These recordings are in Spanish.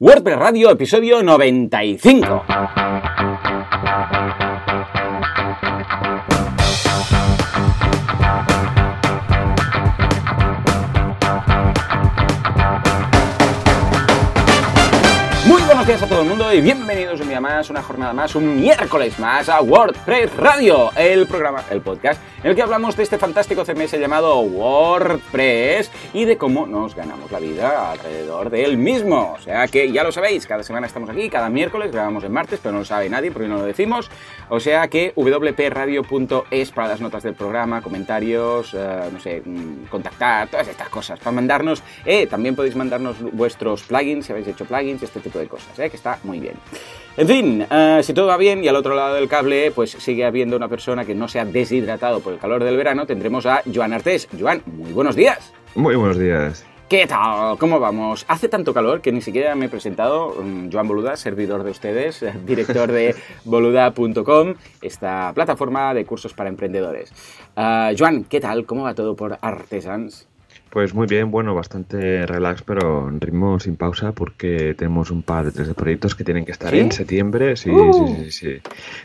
WordPress Radio, episodio 95. Días a todo el mundo y bienvenidos un día más, una jornada más, un miércoles más a WordPress Radio, el programa, el podcast en el que hablamos de este fantástico CMS llamado WordPress y de cómo nos ganamos la vida alrededor del mismo. O sea que ya lo sabéis, cada semana estamos aquí, cada miércoles grabamos en martes, pero no lo sabe nadie porque no lo decimos. O sea que wpradio.es para las notas del programa, comentarios, eh, no sé, mm, contactar, todas estas cosas, para mandarnos, eh, también podéis mandarnos vuestros plugins, si habéis hecho plugins, este tipo de cosas, ¿eh? que está muy bien. En fin, eh, si todo va bien y al otro lado del cable pues sigue habiendo una persona que no se ha deshidratado por el calor del verano, tendremos a Joan Artés. Joan, muy buenos días. Muy buenos días. ¿Qué tal? ¿Cómo vamos? Hace tanto calor que ni siquiera me he presentado. Mm, Joan Boluda, servidor de ustedes, director de boluda.com, esta plataforma de cursos para emprendedores. Uh, Joan, ¿qué tal? ¿Cómo va todo por Artesans? Pues muy bien, bueno, bastante relax, pero en ritmo sin pausa porque tenemos un par de tres proyectos que tienen que estar ¿Sí? en septiembre. Sí, Uh. sí, sí, sí.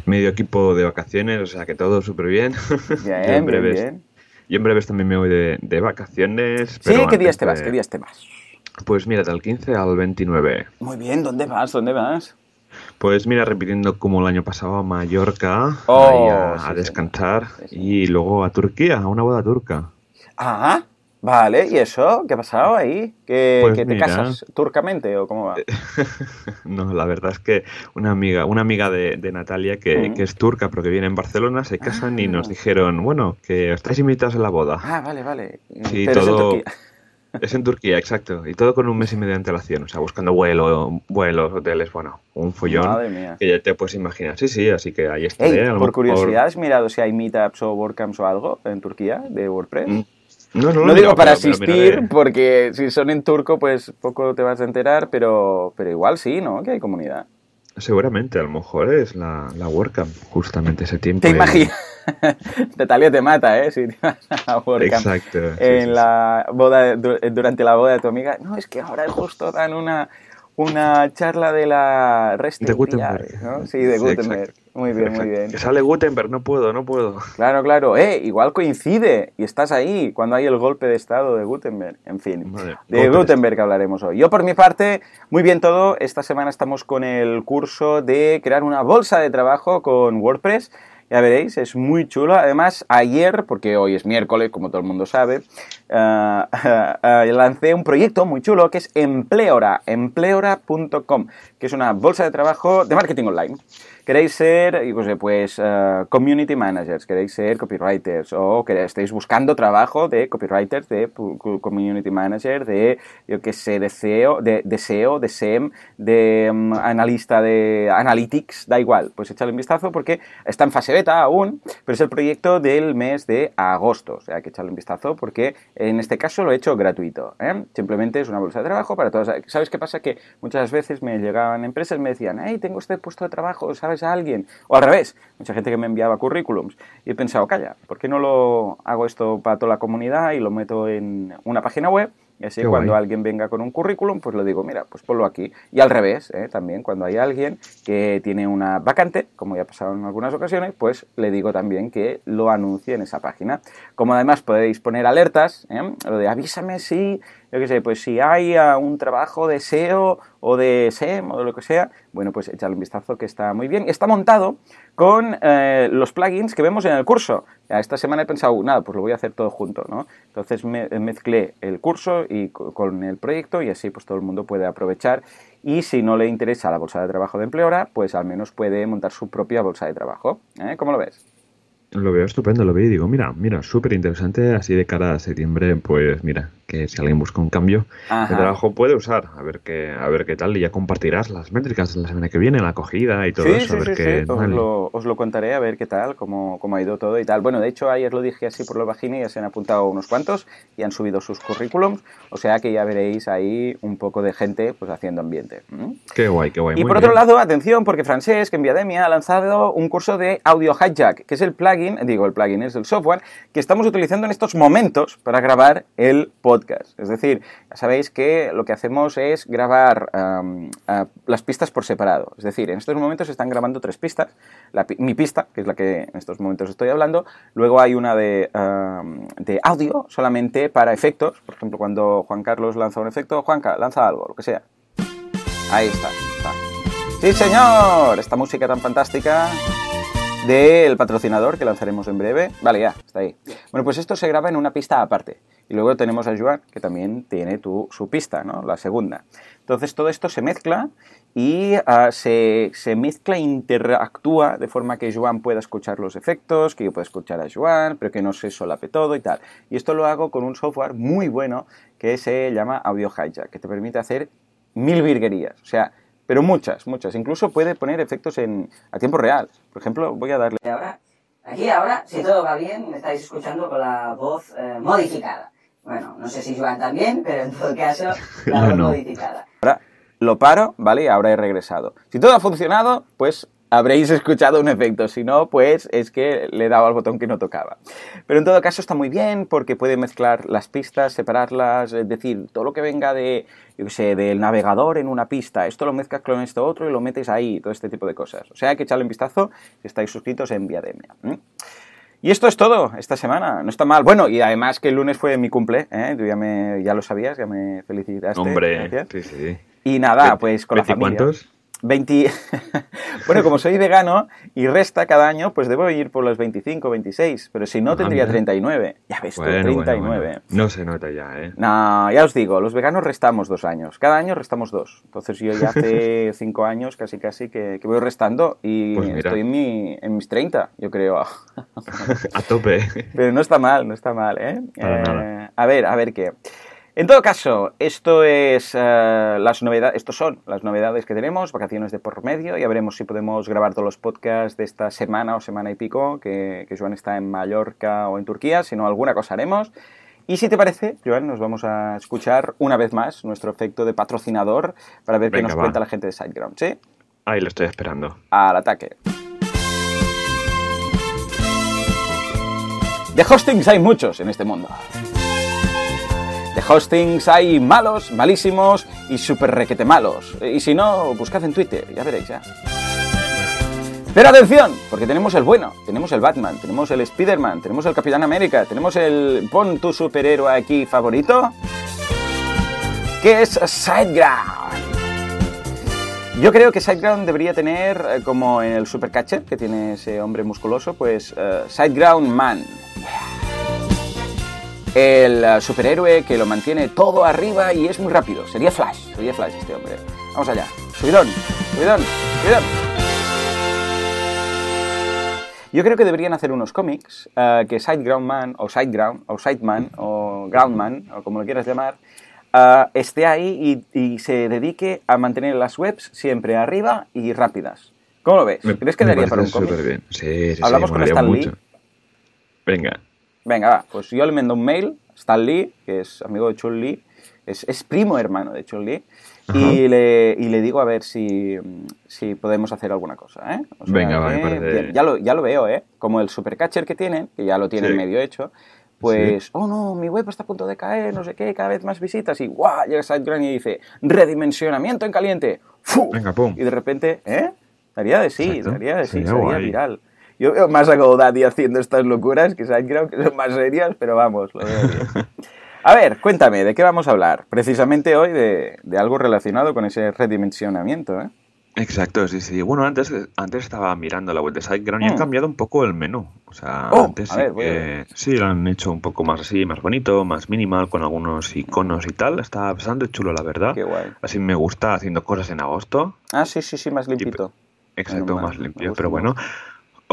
Medio equipo de vacaciones, o sea que todo súper bien. Bien, en bien, breves, bien. Yo en breves también me voy de, de vacaciones. Sí, ¿qué días te vas? de- ¿Qué días te vas? Pues mira, del 15 al 29. Muy bien, ¿dónde vas? ¿Dónde vas? Pues mira, repitiendo como el año pasado a Mallorca, Oh, ahí a, sí, a sí. descansar, Sí, sí. y luego a Turquía, a una boda turca. Ah, vale, ¿y eso? ¿Qué ha pasado ahí? ¿Que, Pues que te mira. casas turcamente o cómo va? No, la verdad es que una amiga, una amiga de, de Natalia que, Mm. que es turca pero que viene en Barcelona se casan y Ah. nos dijeron, bueno, que estáis invitados a la boda. Ah, vale, vale. Sí, Pero es en todo- Turquía. Es en Turquía, exacto. Y todo con un mes y medio de antelación. O sea, buscando vuelo, vuelos, hoteles, bueno, un follón. Madre mía. Que ya te puedes imaginar. Sí, sí, así que ahí estaré. Ey, por curiosidad, ¿has mirado si hay meetups o WordCamps o algo en Turquía de WordPress? Mm, No, no, No, digo para asistir, miraré. porque si son en turco, pues poco te vas a enterar, pero, pero igual sí, ¿no? Que hay comunidad. Seguramente, a lo mejor es la, la WordCamp, justamente ese tiempo. Te imaginas. Natalia te mata, ¿eh? Si te vas a WordCamp. Exacto. sí, en sí. la boda du- durante la boda de tu amiga no es que ahora justo dan una una charla de la REST De Gutenberg. ¿no? sí de Sí, Gutenberg exacto. muy bien muy bien Que sale Gutenberg, no puedo, no puedo. claro claro eh igual coincide y estás ahí cuando hay el golpe de estado de Gutenberg en fin Vale, de Gutenberg hablaremos hoy yo por mi parte muy bien todo esta semana estamos con el curso de crear una bolsa de trabajo con WordPress ya veréis, es muy chulo. Además, ayer, porque hoy es miércoles, como todo el mundo sabe, ah, lancé un proyecto muy chulo que es Empleora, empleora.com, que es una bolsa de trabajo de marketing online. Queréis ser, y pues, eh, pues, ah, community managers, queréis ser copywriters o que estéis buscando trabajo de copywriters, de community manager, de, yo qué sé, de SEO, de, de SEO, de SEM, de mm, analista de analytics, da igual, pues echadle un vistazo porque está en fase beta aún, pero es el proyecto del mes de agosto, o sea que echadle un vistazo porque en este caso lo he hecho gratuito, ¿eh? simplemente es una bolsa de trabajo para todos. ¿Sabes qué pasa? Que muchas veces me llegaban empresas y me decían, hey, tengo este puesto de trabajo, ¿sabes a alguien? O al revés, mucha gente que me enviaba currículums y he pensado, calla, ¿por qué no lo hago esto para toda la comunidad y lo meto en una página web? Y así Qué cuando guay. alguien venga con un currículum, pues le digo, mira, pues ponlo aquí. Y al revés, ¿eh? también cuando hay alguien que tiene una vacante, como ya ha pasado en algunas ocasiones, pues le digo también que lo anuncie en esa página. Como además podéis poner alertas, ¿eh? lo de avísame si, yo qué sé, pues si hay ah, un trabajo de SEO o de SEM o de lo que sea, bueno, pues echadle un vistazo que está muy bien. Está montado con eh, los plugins que vemos en el curso. Esta semana he pensado, nada, pues lo voy a hacer todo junto, ¿no? Entonces me, mezclé el curso y co- con el proyecto y así pues todo el mundo puede aprovechar. Y si no le interesa la bolsa de trabajo de Empleora, pues al menos puede montar su propia bolsa de trabajo. ¿eh? ¿Cómo lo ves? Lo veo estupendo, lo veo y digo, mira, mira, súper interesante, así de cara a septiembre, pues mira, que si alguien busca un cambio Ajá. de trabajo puede usar, a ver qué, a ver qué tal, y ya compartirás las métricas de la semana que viene, la acogida y todo sí, eso, sí, a ver sí, qué Os, lo, os lo contaré a ver qué tal, cómo, cómo ha ido todo y tal. Bueno, de hecho ayer lo dije así por lo bajini y ya se han apuntado unos cuantos y han subido sus currículums, o sea que ya veréis ahí un poco de gente pues haciendo ambiente. Qué guay, qué guay. Y muy por otro lado, atención, porque Francesc en Viademia ha lanzado un curso de Audio Hijack, que es el plugin, digo el plugin, es el software que estamos utilizando en estos momentos para grabar el podcast Es decir, ya sabéis que lo que hacemos es grabar las pistas por separado. Es decir, en estos momentos se están grabando tres pistas. Mi pista, que es la que en estos momentos estoy hablando. Luego hay una de, de audio, solamente para efectos. Por ejemplo, cuando Juan Carlos lanza un efecto, Juanca, lanza algo, lo que sea. Ahí está, está. ¡Sí, señor! Esta música tan fantástica del patrocinador que lanzaremos en breve. Vale, ya, está ahí. Bueno, pues esto se graba en una pista aparte. Y luego tenemos a Joan, que también tiene tu, su pista, ¿no? La segunda. Entonces todo esto se mezcla y uh, se, se, mezcla interactúa de forma que Joan pueda escuchar los efectos, que yo pueda escuchar a Joan, pero que no se solape todo y tal. Y esto lo hago con un software muy bueno que se llama Audio Hijack, que te permite hacer mil virguerías. O sea, pero muchas, muchas. Incluso puede poner efectos en, a tiempo real. Por ejemplo, voy a darle... aquí ahora, si todo va bien, me estáis escuchando con la voz eh, modificada. Bueno, no sé si Joan también, pero en todo caso, la No, voz no. modificada. Ahora lo paro, ¿vale? Y ahora he regresado. Si todo ha funcionado, pues habréis escuchado un efecto. Si no, pues es que le he dado al botón que no tocaba. Pero en todo caso está muy bien porque puede mezclar las pistas, separarlas, es decir, todo lo que venga de, yo sé, del navegador en una pista, esto lo mezclas con esto otro y lo metes ahí, todo este tipo de cosas. O sea, hay que echarle un vistazo si estáis suscritos en Viademia. Y esto es todo esta semana, no está mal. Bueno, y además que el lunes fue mi cumple, ¿eh? Tú ya, me, ya lo sabías, ya me felicitaste. Hombre, gracias. sí, sí. Y nada, pues con la ¿veinti familia. cuántos? 20... bueno, como soy vegano y resta cada año, pues debo ir por los 25, 26. Pero si no, tendría Anda. 39. Ya ves tú, Bueno, bueno, 39. bueno. No se nota ya, ¿eh? No, ya os digo, los veganos restamos dos años. Cada año restamos dos. Entonces yo ya hace cinco años casi casi que, que voy restando y Pues estoy en, mi, en mis 30, yo creo. A tope. Pero no está mal, no está mal, ¿eh? Eh. A ver, a ver qué. En todo caso, esto es eh, las novedades, estos son las novedades que tenemos, vacaciones de por medio, ya veremos si podemos grabar todos los podcasts de esta semana o semana y pico, que, que Joan está en Mallorca o en Turquía, si no alguna cosa haremos. Y si te parece, Joan, nos vamos a escuchar una vez más nuestro efecto de patrocinador para ver qué Venga, nos va. cuenta la gente de SiteGround, ¿sí? Ahí lo estoy esperando. al ataque. De hostings hay muchos en este mundo. De hostings hay malos, malísimos y super requete malos. Y si no, buscad en Twitter, ya veréis ya. Pero atención, porque tenemos el bueno, tenemos el Batman, tenemos el Spider-Man, tenemos el Capitán América, tenemos el pon tu superhéroe aquí favorito, que es SiteGround. Yo creo que SiteGround debería tener, eh, como en el Supercatcher, que tiene ese hombre musculoso, pues eh, SiteGround Man. El eh, superhéroe que lo mantiene todo arriba y es muy rápido. Sería Flash, sería Flash este hombre. Vamos allá. Subidón, subidón, subidón. Yo creo que deberían hacer unos cómics eh, que SiteGround Man, o SiteGround, o SiteMan, o Groundman, o como lo quieras llamar, eh, esté ahí y, y se dedique a mantener las webs siempre arriba y rápidas. ¿Cómo lo ves? Me- ¿Crees que daría para un cómic? bien. Sí, sí, Hablamos sí, con Stan Lee. Venga. Venga, va, pues yo le mando un mail, Stan Lee, que es amigo de Chun Li, es, es primo hermano de Chun Li, y le, y le digo a ver si, si podemos hacer alguna cosa, ¿eh? O sea Venga, parece- ya, lo, ya lo veo, ¿eh? Como el supercatcher que tienen, que ya lo tienen Sí. medio hecho, pues, oh no, mi web está a punto de caer, no sé qué, cada vez más visitas, y guau, llega SiteGround y dice, redimensionamiento en caliente, ¡Fu! Venga, pum. y de repente, ¿eh? Daría de sí, Exacto. daría de sí, Sería sería viral. Yo veo más a GoDaddy haciendo estas locuras que SiteGround, que son más serias, pero vamos, lo veo bien. A ver, cuéntame, ¿de qué vamos a hablar? Precisamente hoy de, de algo relacionado con ese redimensionamiento, ¿eh? Exacto, sí, sí. Bueno, antes, antes estaba mirando la web de SiteGround y Mm. han cambiado un poco el menú. O sea, Oh, antes sí ver, que- sí lo han hecho un poco más así, más bonito, más minimal, con algunos iconos y tal. Está bastante chulo, la verdad. Qué guay. Así me gusta haciendo cosas en agosto. Ah, sí, sí, sí, más limpito. Exacto, Menos mal, más limpio. Pero más.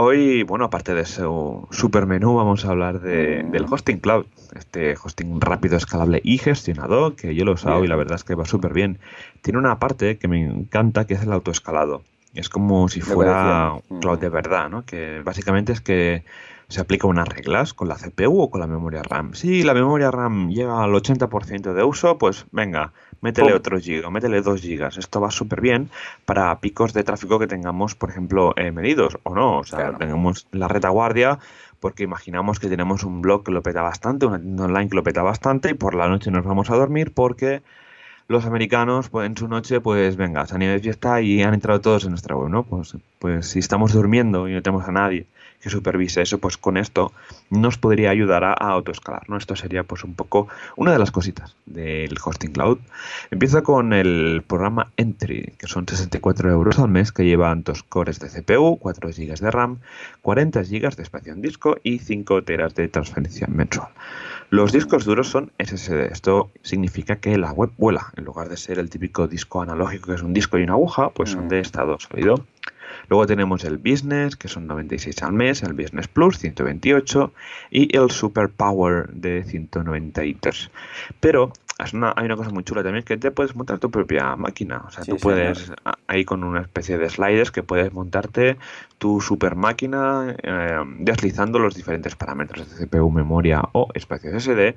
Hoy, bueno, aparte de ese super menú, vamos a hablar de- Mm. del hosting cloud. Este hosting rápido, escalable y gestionado, que yo lo he usado y la verdad es que va súper bien. Tiene una parte que me encanta, que es el autoescalado. Es como si fuera cloud Mm. de verdad, ¿no? Que básicamente es que se aplica unas reglas con la CPU o con la memoria RAM. Si la memoria RAM llega al 80% de uso, pues venga, métele otro giga, métele 2 gigas. Esto va súper bien para picos de tráfico que tengamos, por ejemplo, eh, medidos o no. O sea, Claro. tengamos la retaguardia, porque imaginamos que tenemos un blog que lo peta bastante, una tienda online que lo peta bastante y por la noche nos vamos a dormir porque los americanos pues, en su noche, pues venga, se han ido de fiesta y han entrado todos en nuestra web, ¿no? Pues, pues si estamos durmiendo y no tenemos a nadie que supervise eso, pues con esto nos podría ayudar a, autoescalar, ¿no? Esto sería pues un poco una de las cositas del hosting cloud. Empieza con el programa Entry, que son 64 euros al mes, que llevan dos cores de CPU, 4 GB de RAM, 40 GB de espacio en disco y 5 teras de transferencia mensual. Los discos duros son SSD. Esto significa que la web vuela. En lugar de ser el típico disco analógico que es un disco y una aguja, pues son de mm. estado sólido. Luego tenemos el Business, que son 96 al mes, el Business Plus, 128, y el Super Power de 193. Pero hay una cosa muy chula también, que te puedes montar tu propia máquina. O sea, tú puedes, ahí con una especie de sliders, que puedes montarte tu super máquina eh, deslizando los diferentes parámetros de CPU, memoria o espacio SSD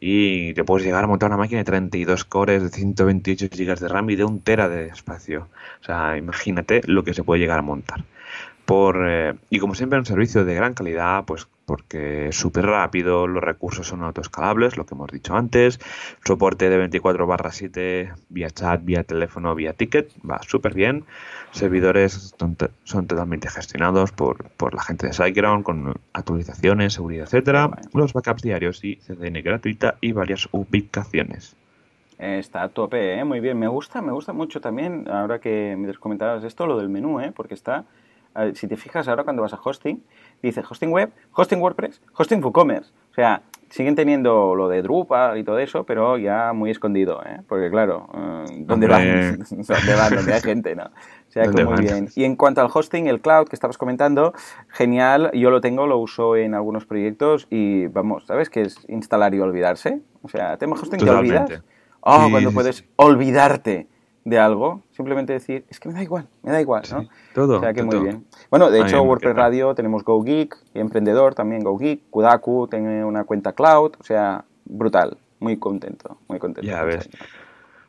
y te puedes llegar a montar una máquina de 32 cores, de 128 GB de RAM y de un tera de espacio. O sea, imagínate lo que se puede llegar a montar. Por, eh, y como siempre, un servicio de gran calidad, pues porque es súper rápido, los recursos son autoescalables, lo que hemos dicho antes, soporte de 24 barra 7 vía chat, vía teléfono, vía ticket, va súper bien, servidores son totalmente gestionados por, por la gente de SiteGround con actualizaciones, seguridad, etcétera, los backups diarios y CDN gratuita y varias ubicaciones. Está a tope, ¿eh? muy bien. Me gusta, me gusta mucho también, ahora que me comentabas esto, lo del menú, ¿eh? porque está, si te fijas ahora cuando vas a hosting, dice hosting web, hosting WordPress, hosting WooCommerce. O sea, siguen teniendo lo de Drupal y todo eso, pero ya muy escondido, ¿eh? Porque claro, eh, ¿dónde van? ¿Dónde van? ¿Dónde hay gente, no? O sea, que muy bien. Y en cuanto al hosting, el cloud que estabas comentando, genial, yo lo tengo, lo uso en algunos proyectos y vamos, ¿sabes qué es instalar y olvidarse? O sea, ¿tema hosting te olvidas? Oh, cuando puedes olvidarte de algo, simplemente decir, es que me da igual, me da igual, ¿no? todo. O sea que muy bien. Bueno, de hecho, WordPress Radio tenemos GoGeek, y Emprendedor también GoGeek, Kudaku tiene una cuenta cloud, o sea, brutal, muy contento, muy contento. Ya ves.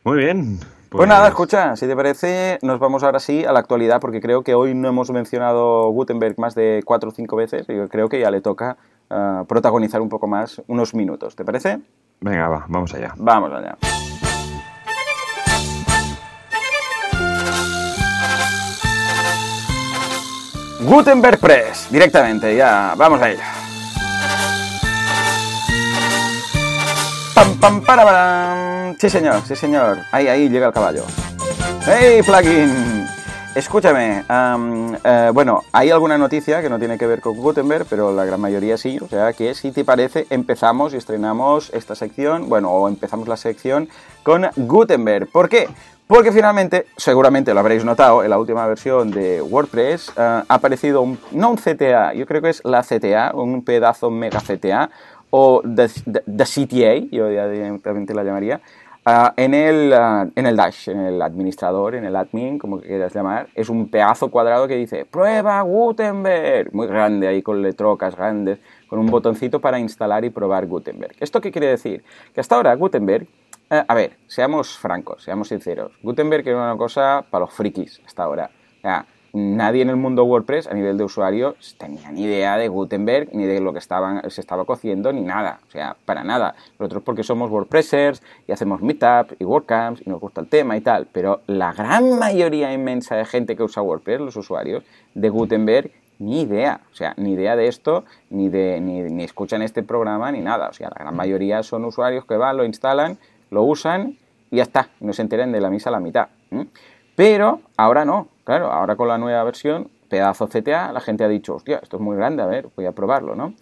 Muy bien. Pues... nada, escucha, si te parece, nos vamos ahora sí a la actualidad, porque creo que hoy no hemos mencionado Gutenberg más de cuatro o cinco veces, y creo que ya le toca uh, protagonizar un poco más unos minutos, ¿te parece? Venga, va, vamos allá. Vamos allá. Gutenberg Press, directamente, ya, vamos a ello. Pam, pam, para, para. Sí, señor, sí, señor. Ahí, ahí llega el caballo. ¡Hey, plugin! Escúchame, eh, bueno, hay alguna noticia que no tiene que ver con Gutenberg, pero la gran mayoría sí, o sea que si te parece empezamos y estrenamos esta sección, bueno, o empezamos la sección con Gutenberg. ¿Por qué? Porque finalmente, seguramente lo habréis notado, en la última versión de WordPress eh, ha aparecido un, no un CTA, yo creo que es la CTA, un pedazo mega CTA, o the, CTA, yo directamente la llamaría, eh, en, el, eh, en el dash, en el administrador, en el admin, como quieras llamar, es un pedazo cuadrado que dice prueba Gutenberg, muy grande ahí con letrocas grandes, con un botoncito para instalar y probar Gutenberg. ¿Esto qué quiere decir? Que hasta ahora Gutenberg eh, a ver, seamos francos, seamos sinceros. Gutenberg era una cosa para los frikis hasta ahora. O sea, nadie en el mundo WordPress a nivel de usuario tenía ni idea de Gutenberg, ni de lo que estaban, se estaba cociendo, ni nada. O sea, para nada. Nosotros porque somos WordPressers y hacemos Meetup y WordCamps y nos gusta el tema y tal. Pero la gran mayoría inmensa de gente que usa WordPress, los usuarios, de Gutenberg, ni idea. O sea, ni idea de esto, ni, de, ni, ni escuchan este programa, ni nada. O sea, la gran mayoría son usuarios que van, lo instalan lo usan y ya está, no se enteren de la misa a la mitad. Pero ahora no, claro, ahora con la nueva versión, pedazo CTA, la gente ha dicho, hostia, esto es muy grande, a ver, voy a probarlo, ¿no?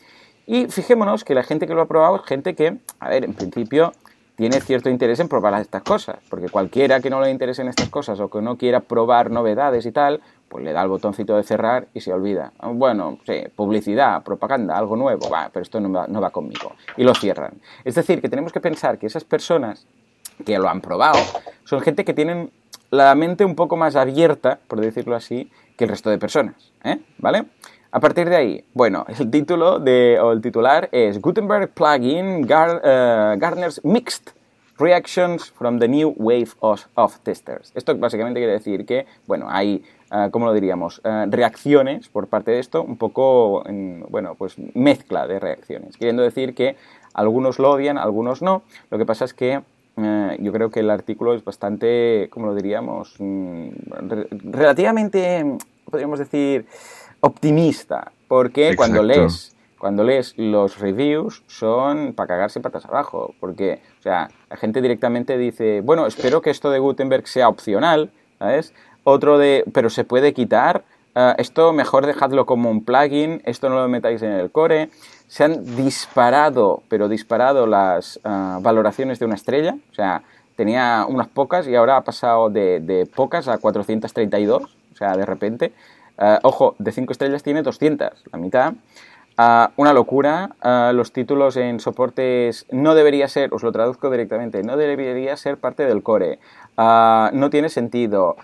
Y fijémonos que la gente que lo ha probado es gente que, a ver, en principio tiene cierto interés en probar estas cosas, porque cualquiera que no le interesen estas cosas o que no quiera probar novedades y tal, pues le da el botoncito de cerrar y se olvida. Bueno, sí, publicidad, propaganda, algo nuevo, va, pero esto no va, no va conmigo. Y lo cierran. Es decir, que tenemos que pensar que esas personas que lo han probado son gente que tienen la mente un poco más abierta, por decirlo así, que el resto de personas. ¿eh? ¿Vale? A partir de ahí, bueno, el título de, o el titular es Gutenberg Plugin Gar, uh, Garner's Mixed Reactions from the new wave of, testers. Esto básicamente quiere decir que, bueno, hay, uh, ¿cómo lo diríamos? Uh, reacciones por parte de esto, un poco, en, bueno, pues mezcla de reacciones. Queriendo decir que algunos lo odian, algunos no. Lo que pasa es que yo creo que el artículo es bastante, ¿cómo lo diríamos? Mm, re relativamente, podríamos decir, optimista. Porque Exacto. cuando lees cuando lees los reviews son para cagarse patas abajo, porque, o sea, la gente directamente dice, bueno, espero que esto de Gutenberg sea opcional, ¿sabes? Otro de, pero se puede quitar, uh, esto mejor dejadlo como un plugin, esto no lo metáis en el core. Se han disparado, pero disparado las uh, valoraciones de una estrella, o sea, tenía unas pocas y ahora ha pasado de, de pocas a 432, o sea, de repente. Uh, ojo, de 5 estrellas tiene 200, la mitad. Uh, una locura. Uh, los títulos en soportes no debería ser, os lo traduzco directamente, no debería ser parte del core. No tiene sentido.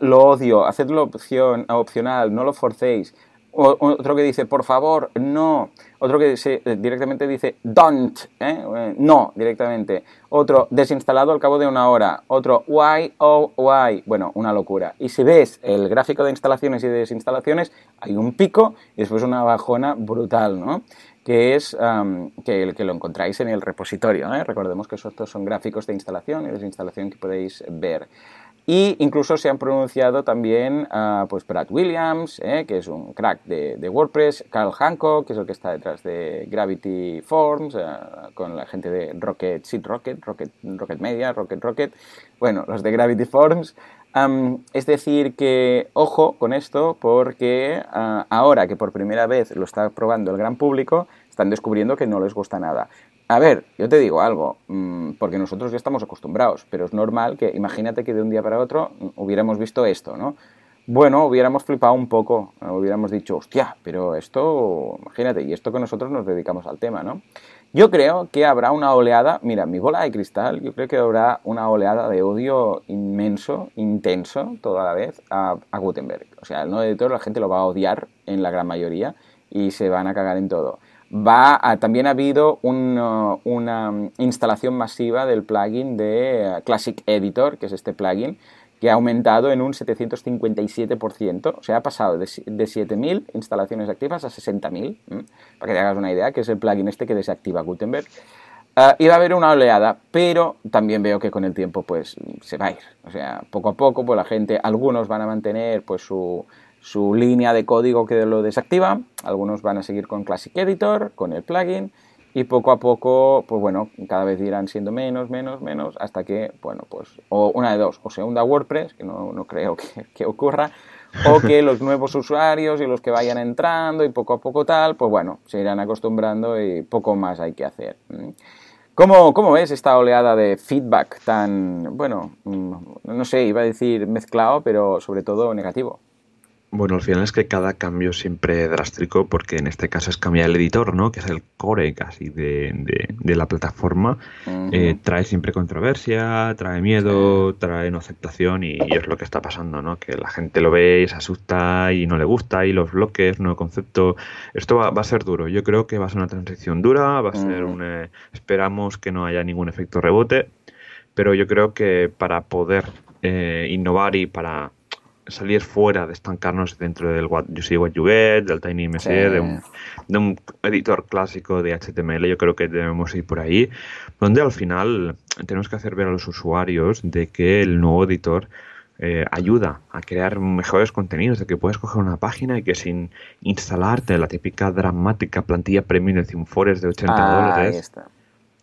lo odio. Hacedlo opción, opcional. No lo forcéis. Otro que dice, por favor, no. Otro que se, eh, directamente dice, don't, ¿eh? no, directamente. Otro, desinstalado al cabo de una hora. Otro, why, oh, why. Bueno, una locura. Y si ves el gráfico de instalaciones y desinstalaciones, hay un pico y después una bajona brutal, ¿no? que es que, que, lo encontráis en el repositorio. ¿eh? Recordemos que estos son gráficos de instalación y desinstalación que podéis ver. Y incluso se han pronunciado también uh, pues Brad Williams, eh, que es un crack de, de, WordPress, Carl Hancock, que es el que está detrás de Gravity Forms, uh, con la gente de Rocket, Seed Rocket, Rocket, Rocket Media, Rocket Rocket, bueno, los de Gravity Forms. Es decir, que ojo con esto, porque uh, ahora que por primera vez lo está probando el gran público, están descubriendo que no les gusta nada. A ver, yo te digo algo, mmm, porque nosotros ya estamos acostumbrados, pero es normal que, imagínate que de un día para otro hubiéramos visto esto, ¿no? Bueno, hubiéramos flipado un poco, hubiéramos dicho, hostia, pero esto, imagínate, y esto que nosotros nos dedicamos al tema, ¿no? Yo creo que habrá una oleada, mira, mi bola de cristal, yo creo que habrá una oleada de odio inmenso, intenso, toda la vez, a, a Gutenberg. O sea, el no editor la gente lo va a odiar en la gran mayoría y se van a cagar en todo va a, también ha habido uh, una instalación masiva del plugin de uh, Classic Editor, que es este plugin, que ha aumentado en un 757%, o sea, ha pasado de, de 7.000 instalaciones activas a 60.000, para que te hagas una idea, que es el plugin este que desactiva Gutenberg. Uh, va a haber una oleada, pero también veo que con el tiempo pues se va a ir. O sea, poco a poco pues la gente, algunos van a mantener pues su, su línea de código que lo desactiva, algunos van a seguir con Classic Editor, con el plugin, y poco a poco, pues bueno, cada vez irán siendo menos, menos, menos, hasta que, bueno, pues, o una de dos, o se hunda WordPress, que no, no creo que, ocurra, o que los nuevos usuarios y los que vayan entrando y poco a poco tal, pues bueno, se irán acostumbrando y poco más hay que hacer. ¿Cómo, ¿Cómo, ves esta oleada de feedback tan, bueno, mm, no sé, iba a decir mezclado, pero sobre todo negativo? Bueno, al final es que cada cambio siempre drástico, porque en este caso es cambiar el editor, ¿no? Que es el core casi de, de, de la plataforma. Uh -huh. eh, trae siempre controversia, trae miedo, trae no aceptación y, y, es lo que está pasando, ¿no? Que la gente lo ve y se asusta y no le gusta y los bloques, nuevo concepto. Esto va, va a ser duro. Yo creo que va a ser una transición dura, va a ser uh -huh. un... Eh, esperamos que no haya ningún efecto rebote, pero yo creo que para poder eh, innovar y para salir fuera de estancarnos dentro del What You See What You Get, del Tiny MC, sí. de, un, de, un, editor clásico de HTML. Yo creo que debemos ir por ahí, donde al final tenemos que hacer ver a los usuarios de que el nuevo editor eh, ayuda a crear mejores contenidos, de que puedes coger una página y que sin instalarte la típica dramática plantilla premium de Cimfores de 80 ah, dólares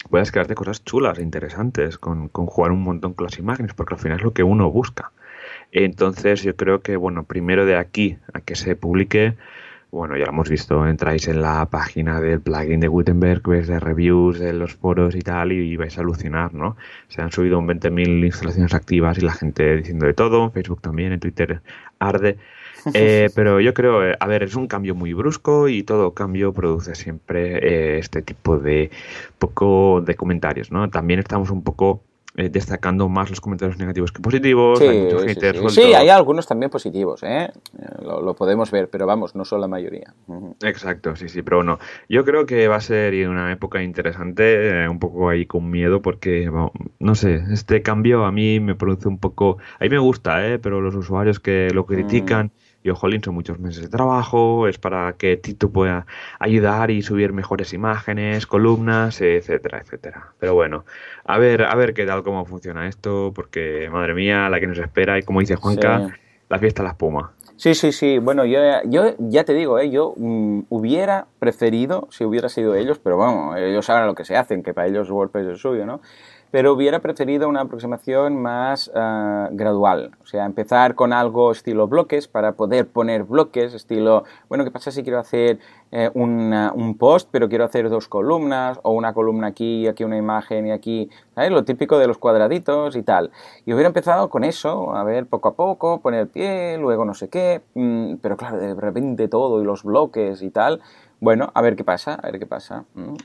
puedes crearte cosas chulas e interesantes con, con jugar un montón con las imágenes, porque al final es lo que uno busca. Entonces yo creo que, bueno, primero de aquí a que se publique, bueno, ya lo hemos visto, entráis en la página del plugin de Gutenberg, ves de reviews de los foros y tal, y, y vais a alucinar, ¿no? Se han subido un 20.000 instalaciones activas y la gente diciendo de todo, en Facebook también, en Twitter arde. Eh, pero yo creo, eh, a ver, es un cambio muy brusco y todo cambio produce siempre eh, este tipo de poco de comentarios, ¿no? También estamos un poco eh, destacando más los comentarios negativos que positivos. Sí, hay muchos sí, haters sí. Sí, hay algunos también positivos, ¿eh? Lo, lo podemos ver, pero vamos, no son la mayoría. Exacto, sí, sí, pero bueno, yo creo que va a ser una época interesante, eh, un poco ahí con miedo, porque, bueno, no sé, este cambio a mí me produce un poco, a mí me gusta, ¿eh? pero los usuarios que lo critican, y jolín, son muchos meses de trabajo, es para que Tito pueda ayudar y subir mejores imágenes, columnas, etcétera, etcétera. Pero bueno, a ver, a ver qué tal, cómo funciona esto, porque, madre mía, la que nos espera, y como dice Juanca, Sí. la fiesta la espuma. Sí, sí, sí. Bueno, yo, yo ya te digo, ¿eh? yo mm, hubiera preferido, si hubiera sido ellos, pero vamos, ellos saben lo que se hacen, que para ellos WordPress es suyo, ¿no? Pero hubiera preferido una aproximación más ah, gradual. O sea, empezar con algo estilo bloques para poder poner bloques, estilo, bueno, ¿qué pasa si quiero hacer eh, un post, pero quiero hacer dos columnas, o una columna aquí, aquí una imagen y aquí, ¿sabes? Lo típico de los cuadraditos y tal. Y hubiera empezado con eso, a ver, poco a poco, poner pie, luego no sé qué, mm, pero claro, de repente todo y los bloques y tal. Bueno, a ver qué pasa, a ver qué pasa. mm.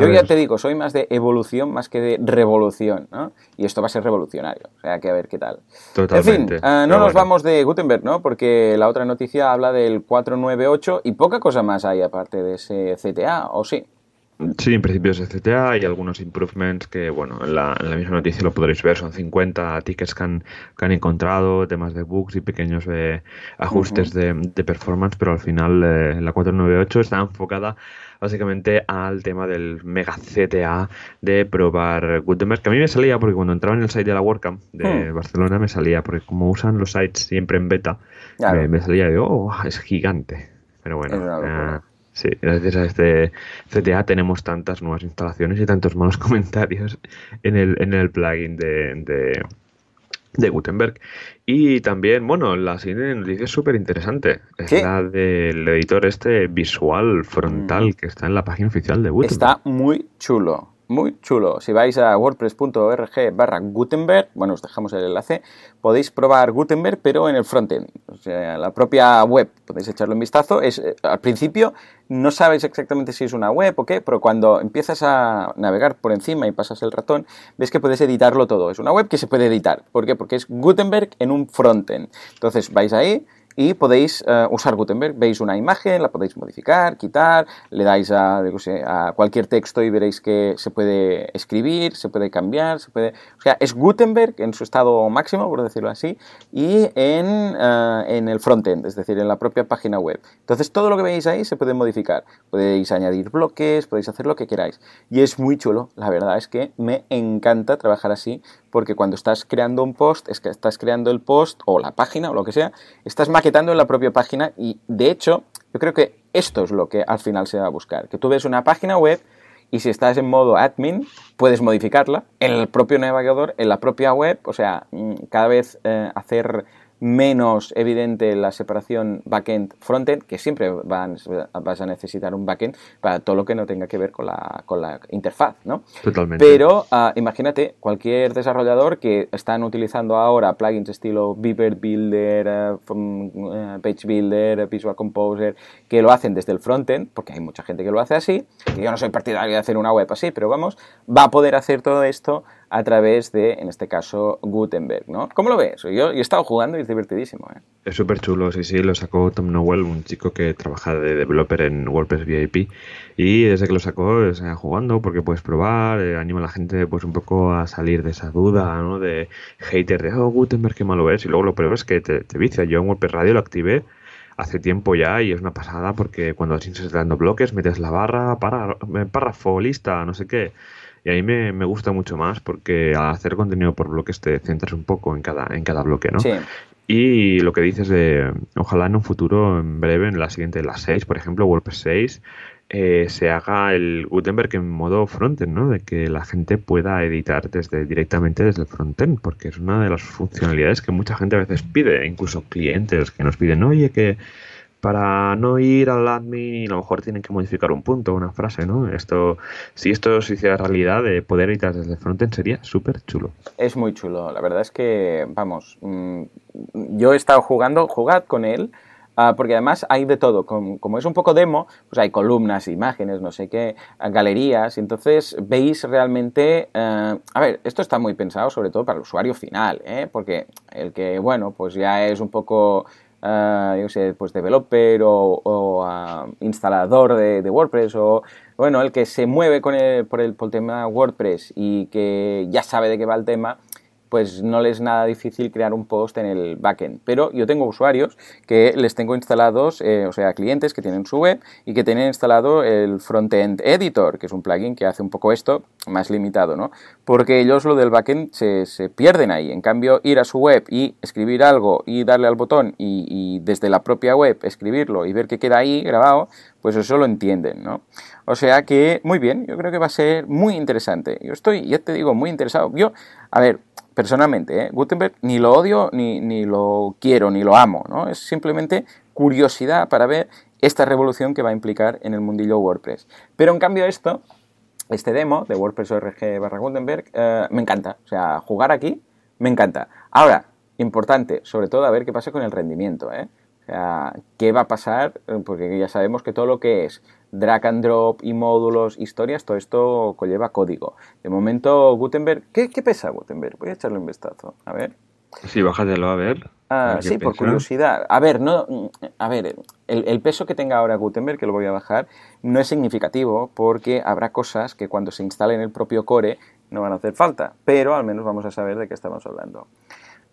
Yo ya te digo, soy más de evolución más que de revolución, ¿no? Y esto va a ser revolucionario, o sea, que a ver qué tal. Totalmente. En fin, ah, no nos bueno. vamos de Gutenberg, ¿no? Porque la otra noticia habla del 498 y poca cosa más hay aparte de ese CTA, ¿o sí? Sí, en principio es CTA y algunos improvements que, bueno, en la, en la misma noticia lo podréis ver, son 50 tickets que han, que han encontrado, temas de bugs y pequeños eh, ajustes de, de performance, pero al final eh, la 498 está enfocada básicamente al tema del mega CTA de probar Gutenberg, que a mí me salía porque cuando entraba en el site de la WordCamp de Hmm. Barcelona me salía, porque como usan los sites siempre en beta, Claro. me, me salía de, oh, es gigante. Pero bueno, Sí, gracias a este CTA tenemos tantas nuevas instalaciones y tantos malos comentarios en el, en el plugin de, de, de Gutenberg. Y también, bueno, la siguiente noticia es súper interesante. Es la del editor este visual frontal que está en la página oficial de Gutenberg. Está muy chulo, muy chulo. Si vais a wordpress.org barra Gutenberg, bueno, os dejamos el enlace, podéis probar Gutenberg, pero en el frontend, o sea, la propia web, podéis echarle un vistazo. Es, eh, al principio no sabes exactamente si es una web o qué, pero cuando empiezas a navegar por encima y pasas el ratón, ves que puedes editarlo todo. Es una web que se puede editar. ¿Por qué? Porque es Gutenberg en un frontend. Entonces vais ahí, y podéis eh, usar Gutenberg. Veis una imagen, la podéis modificar, quitar, le dais a, a cualquier texto y veréis que se puede escribir, se puede cambiar, se puede... O sea, es Gutenberg en su estado máximo, por decirlo así, y en, eh, en el frontend, es decir, en la propia página web. Entonces, todo lo que veis ahí se puede modificar. Podéis añadir bloques, podéis hacer lo que queráis. Y es muy chulo, la verdad es que me encanta trabajar así, porque cuando estás creando un post, es que estás creando el post o la página o lo que sea, estás en la propia página y de hecho yo creo que esto es lo que al final se va a buscar, que tú ves una página web y si estás en modo admin puedes modificarla en el propio navegador, en la propia web, o sea, mm, cada vez eh, hacer menos evidente la separación backend-frontend, que siempre vas a necesitar un backend para todo lo que no tenga que ver con la, con la interfaz, ¿no? Totalmente. Pero ah, imagínate, cualquier desarrollador que están utilizando ahora plugins estilo Beaver Builder, eh, from, eh, Page Builder, Visual Composer, que lo hacen desde el frontend, porque hay mucha gente que lo hace así, que yo no soy partidario de hacer una web así, pero vamos, va a poder hacer todo esto a través de, en este caso, Gutenberg, ¿no? ¿Cómo lo ves? Yo, he estado jugando y es divertidísimo, ¿eh? Es súper chulo, sí, sí, lo sacó Tom Nowell, un chico que trabaja de developer en WordPress VIP y desde que lo sacó está jugando porque puedes probar, eh, anima a la gente pues un poco a salir de esa duda, ¿no? De hater de, oh, Gutenberg, qué malo es y luego lo pruebas que te, te vicia. Yo en WordPress Radio lo activé hace tiempo ya y es una pasada porque cuando vas insertando bloques metes la barra, para, eh, párrafo, lista, no sé qué. Y a mí me, me gusta mucho más porque al hacer contenido por bloques te centras un poco en cada, en cada bloque, ¿no? Sí. Y lo que dices de, ojalá en un futuro, en breve, en la siguiente, la 6, por ejemplo, WordPress 6, eh, se haga el Gutenberg en modo frontend, ¿no? De que la gente pueda editar desde directamente desde el frontend, porque es una de las funcionalidades que mucha gente a veces pide, incluso clientes que nos piden, oye, que para no ir al admin a lo mejor tienen que modificar un punto, una frase, ¿no? Esto, si esto se hiciera realidad de poder editar desde frontend sería súper chulo. Es muy chulo. La verdad es que, vamos, mm, yo he estado jugando, jugad con él. Ah, porque además hay de todo. Como, es un poco demo, pues hay columnas, imágenes, no sé qué, galerías. Y entonces veis realmente. Uh, a ver, esto está muy pensado sobre todo para el usuario final, ¿eh? porque el que, bueno, pues ya es un poco. Uh, yo sé, pues developer o, o instalador de, de, WordPress o, bueno, el que se mueve con el, por, el, por el tema WordPress y que ya sabe de qué va el tema, pues no les es nada difícil crear un post en el backend. Pero yo tengo usuarios que les tengo instalados, eh, o sea, clientes que tienen su web y que tienen instalado el Frontend Editor, que es un plugin que hace un poco esto más limitado, ¿no? Porque ellos lo del backend se, se pierden ahí. En cambio, ir a su web y escribir algo y darle al botón y, y desde la propia web escribirlo y ver que queda ahí grabado, pues eso lo entienden, ¿no? O sea que, muy bien, yo creo que va a ser muy interesante. Yo estoy, ya te digo, muy interesado. Yo, a ver, personalmente, ¿eh? Gutenberg ni lo odio, ni, ni lo quiero, ni lo amo, ¿no? Es simplemente curiosidad para ver esta revolución que va a implicar en el mundillo WordPress. Pero en cambio esto, este demo de WordPress ORG barra Gutenberg, eh, me encanta. O sea, jugar aquí me encanta. Ahora, importante, sobre todo a ver qué pasa con el rendimiento, ¿eh? O sea, ¿qué va a pasar? Porque ya sabemos que todo lo que es drag and drop y módulos, historias, todo esto conlleva código. De momento, Gutenberg, ¿qué, qué pesa Gutenberg? Voy a echarle un vistazo, a ver. Sí, bájatelo a ver. Ah, a sí, por curiosidad. A ver, no, a ver, el, el, peso que tenga ahora Gutenberg, que lo voy a bajar, no es significativo porque habrá cosas que cuando se instale en el propio core no van a hacer falta, pero al menos vamos a saber de qué estamos hablando.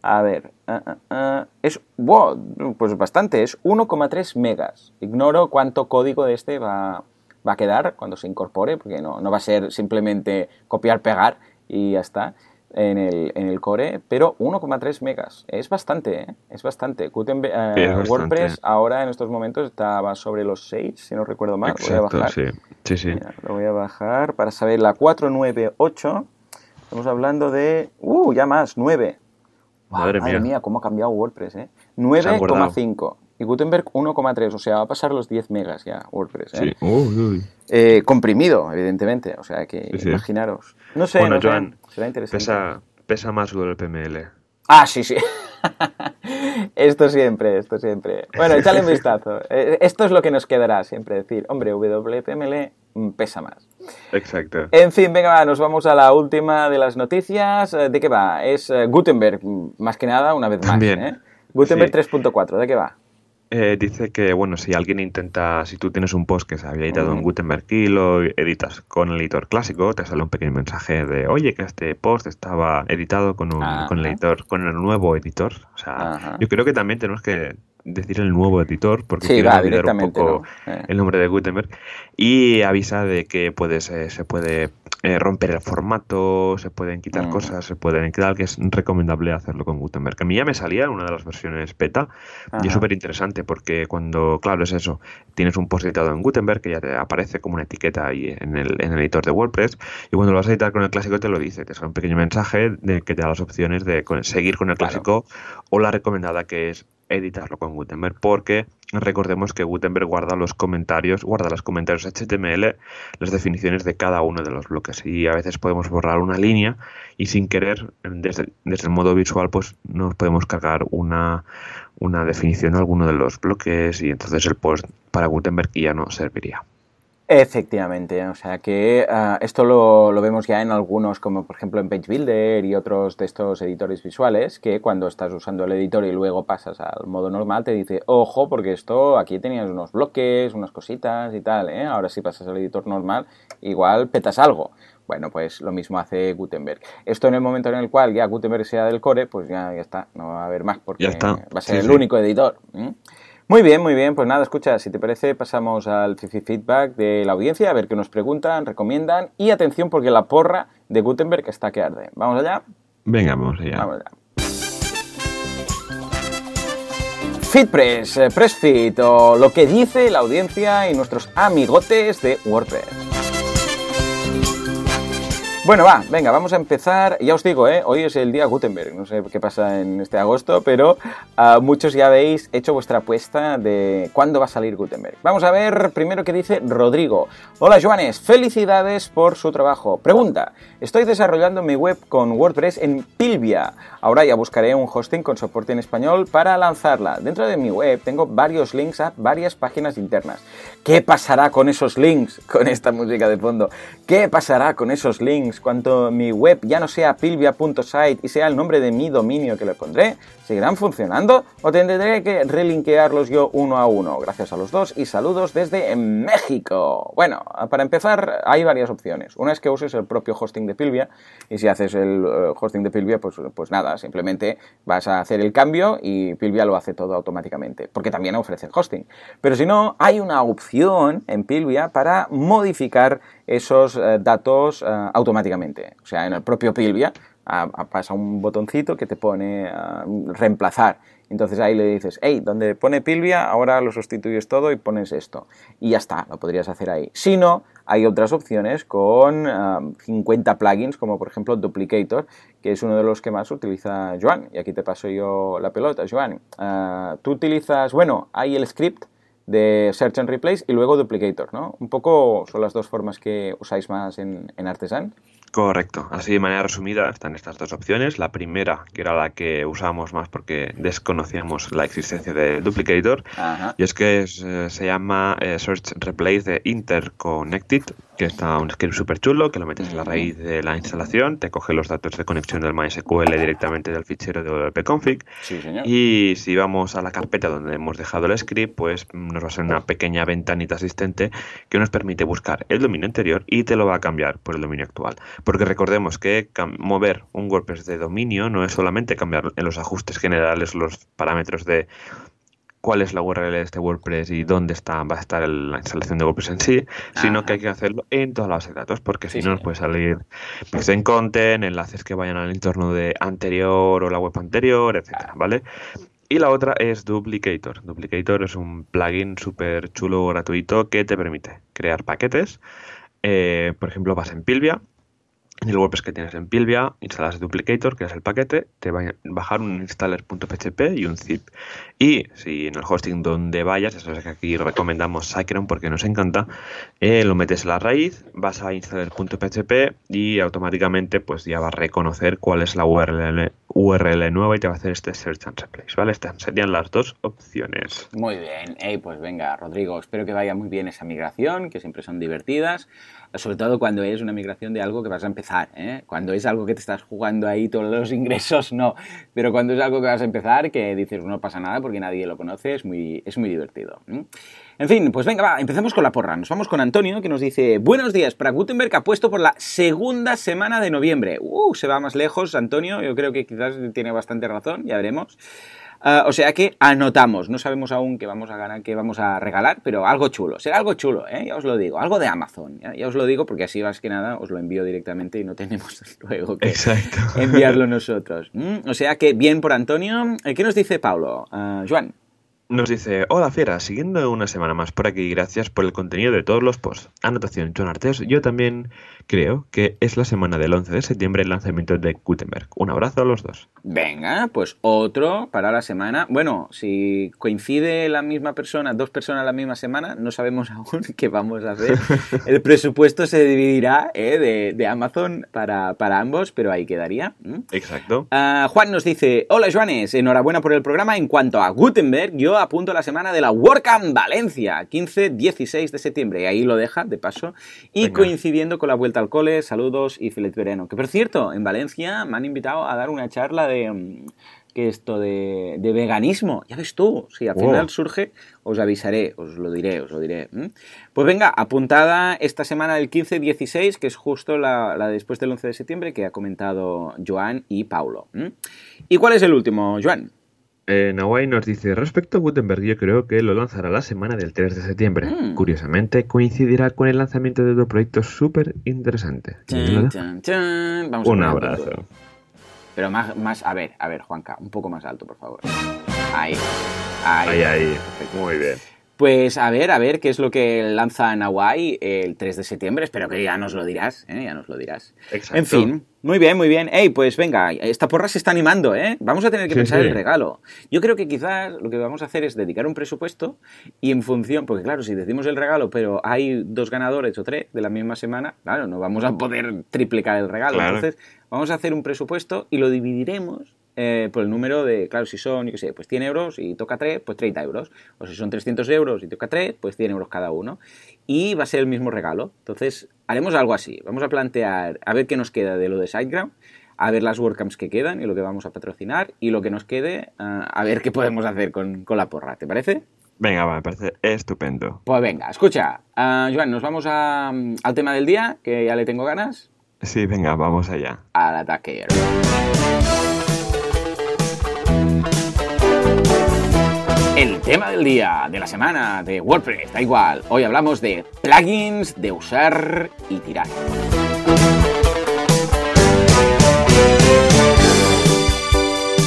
A ver, uh, es, wow, pues bastante, es 1,3 megas. Ignoro cuánto código de este va, va, a quedar cuando se incorpore, porque no, no va a ser simplemente copiar, pegar y ya está en el, en el core, pero 1,3 megas. Es bastante, ¿eh? es bastante. Gutenberg, sí, es bastante. WordPress ahora en estos momentos estaba sobre los 6, si no recuerdo mal. Exacto, voy a bajar. sí, sí. sí. Mira, lo voy a bajar para saber la 498. Estamos hablando de... ¡Uh! Ya más, 9. Wow, madre, madre mía. mía. cómo ha cambiado WordPress, ¿eh? 9,5. Y Gutenberg 1,3, o sea, va a pasar los 10 megas ya WordPress. ¿eh? Sí. Uy, uy. Eh, comprimido, evidentemente, o sea que Sí, sí. imaginaros. No sé, Bueno, no sé, será interesante. Pesa, pesa más del PML. Ah, sí, sí. esto siempre, esto siempre. Bueno, échale un vistazo. Eh, Esto es lo que nos quedará siempre decir, hombre, WPML mm, pesa más. Exacto. En fin, venga, va, nos vamos a la última de las noticias. Eh, ¿De qué va? Es eh, Gutenberg, mm, más que nada, una vez más. También. ¿eh? Gutenberg Sí. 3.4, ¿de qué va? Eh, dice que, bueno, si alguien intenta, si tú tienes un post que se había editado en Gutenberg y lo editas con el editor clásico, te sale un pequeño mensaje de, oye, que este post estaba editado con, un, con el editor, con el nuevo editor. O sea, yo creo que también tenemos que decir el nuevo editor, porque Sí, va, olvidar un poco ¿no? Eh. el nombre de Gutenberg y avisa de que puedes, eh, se puede eh, romper el formato, se pueden quitar Mm. cosas, se pueden quitar, que es recomendable hacerlo con Gutenberg. A mí ya me salía una de las versiones beta y es súper interesante porque cuando, claro, es eso, tienes un post editado en Gutenberg que ya te aparece como una etiqueta ahí en el, en el editor de WordPress y cuando lo vas a editar con el clásico te lo dice, te sale un pequeño mensaje de que te da las opciones de seguir con el Claro. clásico o la recomendada que es editarlo con Gutenberg porque recordemos que Gutenberg guarda los comentarios, guarda los comentarios HTML, las definiciones de cada uno de los bloques y a veces podemos borrar una línea y sin querer desde, desde el modo visual pues nos podemos cargar una, una definición de alguno de los bloques y entonces el post para Gutenberg ya no serviría. Efectivamente, o sea que ah, esto lo, lo vemos ya en algunos, como por ejemplo en Page Builder y otros de estos editores visuales, que cuando estás usando el editor y luego pasas al modo normal te dice, ojo, porque esto aquí tenías unos bloques, unas cositas y tal, ¿eh? ahora si pasas al editor normal, igual petas algo. Bueno, pues lo mismo hace Gutenberg. Esto en el momento en el cual ya Gutenberg sea del core, pues ya, ya está, no va a haber más porque Ya está, va a ser sí, el sí. único editor. Muy bien, muy bien. Pues nada, escucha, si te parece, pasamos al feedback de la audiencia, a ver qué nos preguntan, recomiendan. Y atención, porque la porra de Gutenberg está que arde. ¿Vamos allá? Venga, vamos allá. Vamos allá. FitPress, eh, PressFit o lo que dice la audiencia y nuestros amigotes de WordPress. Bueno, va, venga, vamos a empezar. Ya os digo, ¿eh? hoy es el día Gutenberg. No sé qué pasa en este agosto, pero uh, muchos ya habéis hecho vuestra apuesta de cuándo va a salir Gutenberg. Vamos a ver primero qué dice Rodrigo. Hola, Joanes, felicidades por su trabajo. Pregunta: Estoy desarrollando mi web con WordPress en Pilvia. Ahora ya buscaré un hosting con soporte en español para lanzarla. Dentro de mi web tengo varios links a varias páginas internas. ¿Qué pasará con esos links? Con esta música de fondo. ¿Qué pasará con esos links? cuando mi web ya no sea pilvia.site y sea el nombre de mi dominio que le pondré, ¿seguirán funcionando o tendré que relinkearlos yo uno a uno? Gracias a los dos y saludos desde México. Bueno, para empezar hay varias opciones. Una es que uses el propio hosting de Pilvia y si haces el eh, hosting de Pilvia, pues, pues nada, simplemente vas a hacer el cambio y Pilvia lo hace todo automáticamente, porque también ofrece hosting. Pero si no, hay una opción en Pilvia para modificar esos eh, datos eh, automáticamente. O sea, en el propio Pilvia pasa un botoncito que te pone reemplazar. Entonces ahí le dices, hey, donde pone Pilvia, ahora lo sustituyes todo y pones esto. Y ya está, lo podrías hacer ahí. Si no, hay otras opciones con 50 plugins, como por ejemplo Duplicator, que es uno de los que más utiliza Joan. Y aquí te paso yo la pelota, Joan. Ah, tú utilizas, bueno, hay el script de Search and Replace y luego Duplicator, ¿no? Un poco son las dos formas que usáis más en, en Artisan. Correcto. Así de manera resumida están estas dos opciones. La primera, que era la que usábamos más porque desconocíamos la existencia de Duplicator, y es que eh, se llama eh, Search Replace de Interconnected, que está un script súper chulo, que lo metes en la raíz de la instalación, te coge los datos de conexión del MySQL directamente del fichero de wp-config, y si vamos a la carpeta donde hemos dejado el script, pues nos va a ser una pequeña ventanita asistente que nos permite buscar el dominio anterior y te lo va a cambiar por el dominio actual. Porque recordemos que mover un WordPress de dominio no es solamente cambiar en los ajustes generales los parámetros de cuál es la URL de este WordPress y dónde está, va a estar la instalación de WordPress en sí, sino que hay que hacerlo en toda la base de datos, porque si no nos puede salir pues, en content, enlaces que vayan al entorno de anterior o la web anterior, etcétera, ¿vale? Y la otra es Duplicator. Duplicator es un plugin súper chulo gratuito que te permite crear paquetes. Eh, por ejemplo, vas en Pilvia en el WordPress que tienes en Pilvia, instalas Duplicator, que es el paquete, te va a bajar un installer.php y un zip. Y si en el hosting donde vayas, eso es que aquí recomendamos Sacron porque nos encanta, eh, lo metes en la raíz, vas a installer.php y automáticamente pues ya va a reconocer cuál es la URL, URL nueva y te va a hacer este search and replace, ¿vale? Estas serían las dos opciones. Muy bien, hey, pues venga, Rodrigo, espero que vaya muy bien esa migración, que siempre son divertidas sobre todo cuando es una migración de algo que vas a empezar. ¿eh? Cuando es algo que te estás jugando ahí todos los ingresos, no. Pero cuando es algo que vas a empezar, que dices, no pasa nada porque nadie lo conoce, es muy, es muy divertido. En fin, pues venga, va, empecemos con la porra. Nos vamos con Antonio, que nos dice, buenos días, para Gutenberg ha puesto por la segunda semana de noviembre. Uh, se va más lejos, Antonio, yo creo que quizás tiene bastante razón, ya veremos. Ah, o sea que anotamos, no sabemos aún qué vamos a ganar, qué vamos a regalar, pero algo chulo, será algo chulo, ¿eh? ya os lo digo, algo de Amazon, ya, os lo digo porque así más que nada os lo envío directamente y no tenemos luego que enviarlo nosotros. ¿Mm? O sea que bien por Antonio. ¿Qué nos dice Pablo? Uh, Joan. Nos dice, hola Fiera, siguiendo una semana más por aquí, gracias por el contenido de todos los posts. Anotación, John Artes, yo también creo que es la semana del 11 de septiembre el lanzamiento de Gutenberg. Un abrazo a los dos. Venga, pues otro para la semana. Bueno, si coincide la misma persona, dos personas la misma semana, no sabemos aún qué vamos a hacer. El presupuesto se dividirá eh, de, Amazon para, ambos, pero ahí quedaría. Exacto. Ah, Juan nos dice, hola Joanes, enhorabuena por el programa. En cuanto a Gutenberg, yo apunto la semana de la WordCamp Valencia, 15-16 de septiembre. Y ahí lo deja, de paso. Y coincidiendo con la vuelta al cole, saludos y feliz verano. Que por cierto, en Valencia me han invitado a dar una charla de mm, que esto de, veganismo. Ya ves tú, si al final surge, os avisaré, os lo diré, os lo diré. Pues venga, apuntada esta semana del 15-16, que es justo la, después del 11 de septiembre que ha comentado Joan y Paulo. ¿Y cuál es el último, Joan? Eh, Nawai nos dice, respecto a Gutenberg, yo creo que lo lanzará la semana del 3 de septiembre. Mm. Curiosamente, coincidirá con el lanzamiento de dos proyectos súper interesantes. Un abrazo. Pero más, más, a ver, a ver, Juanca, un poco más alto, por favor. Ahí. Ahí, ahí. ahí. Muy bien. Pues a ver, a ver qué es lo que lanza Hawaii el 3 de septiembre. Espero que ya nos lo dirás, ¿eh? ya nos lo dirás. Exacto. En fin, muy bien, muy bien. Ey, pues venga, esta porra se está animando, ¿eh? Vamos a tener que Sí, pensar sí. el regalo. Yo creo que quizás lo que vamos a hacer es dedicar un presupuesto y en función, porque claro, si decimos el regalo, pero hay dos ganadores o tres de la misma semana, claro, no vamos a poder triplicar el regalo. Claro. Entonces, vamos a hacer un presupuesto y lo dividiremos eh, por el número de, claro, si son, yo qué sé, pues 100 euros y toca 3, pues 30 euros. O si son 300 euros y toca 3, pues 100 euros cada uno. Y va a ser el mismo regalo. Entonces, haremos algo así. Vamos a plantear, a ver qué nos queda de lo de SiteGround, a ver las WordCamps que quedan y lo que vamos a patrocinar, y lo que nos quede, ah, a ver qué podemos hacer con, con la porra. ¿Te parece? Venga, va, me parece estupendo. Pues venga, escucha, ah, Joan, nos vamos a, mm, al tema del día, que ya le tengo ganas, Sí, venga, vamos allá. al ataque. El tema del día, de la semana, de WordPress, da igual. Hoy hablamos de plugins de usar y tirar.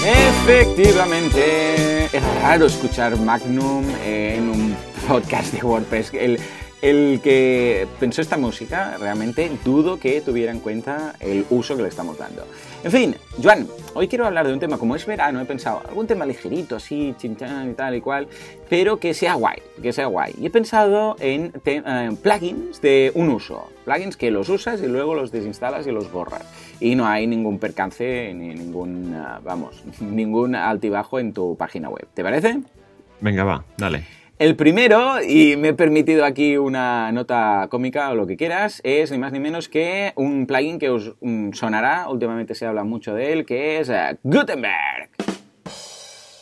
Efectivamente, es raro escuchar Magnum en un podcast de WordPress. El, el que pensó esta música realmente dudo que tuviera en cuenta el uso que le estamos dando. En fin, Joan, hoy quiero hablar de un tema, como es verano, he pensado, algún tema ligerito, así, chinchan y tal y cual, pero que sea guay, que sea guay. Y he pensado en te- eh, plugins de un uso, plugins que los usas y luego los desinstalas y los borras. Y no hay ningún percance ni ningún, ah, vamos, ningún altibajo en tu página web. ¿Te parece? Venga, va, dale. El primero, y me he permitido aquí una nota cómica o lo que quieras, es ni más ni menos que un plugin que os mm, sonará, últimamente se habla mucho de él, que es eh, Gutenberg.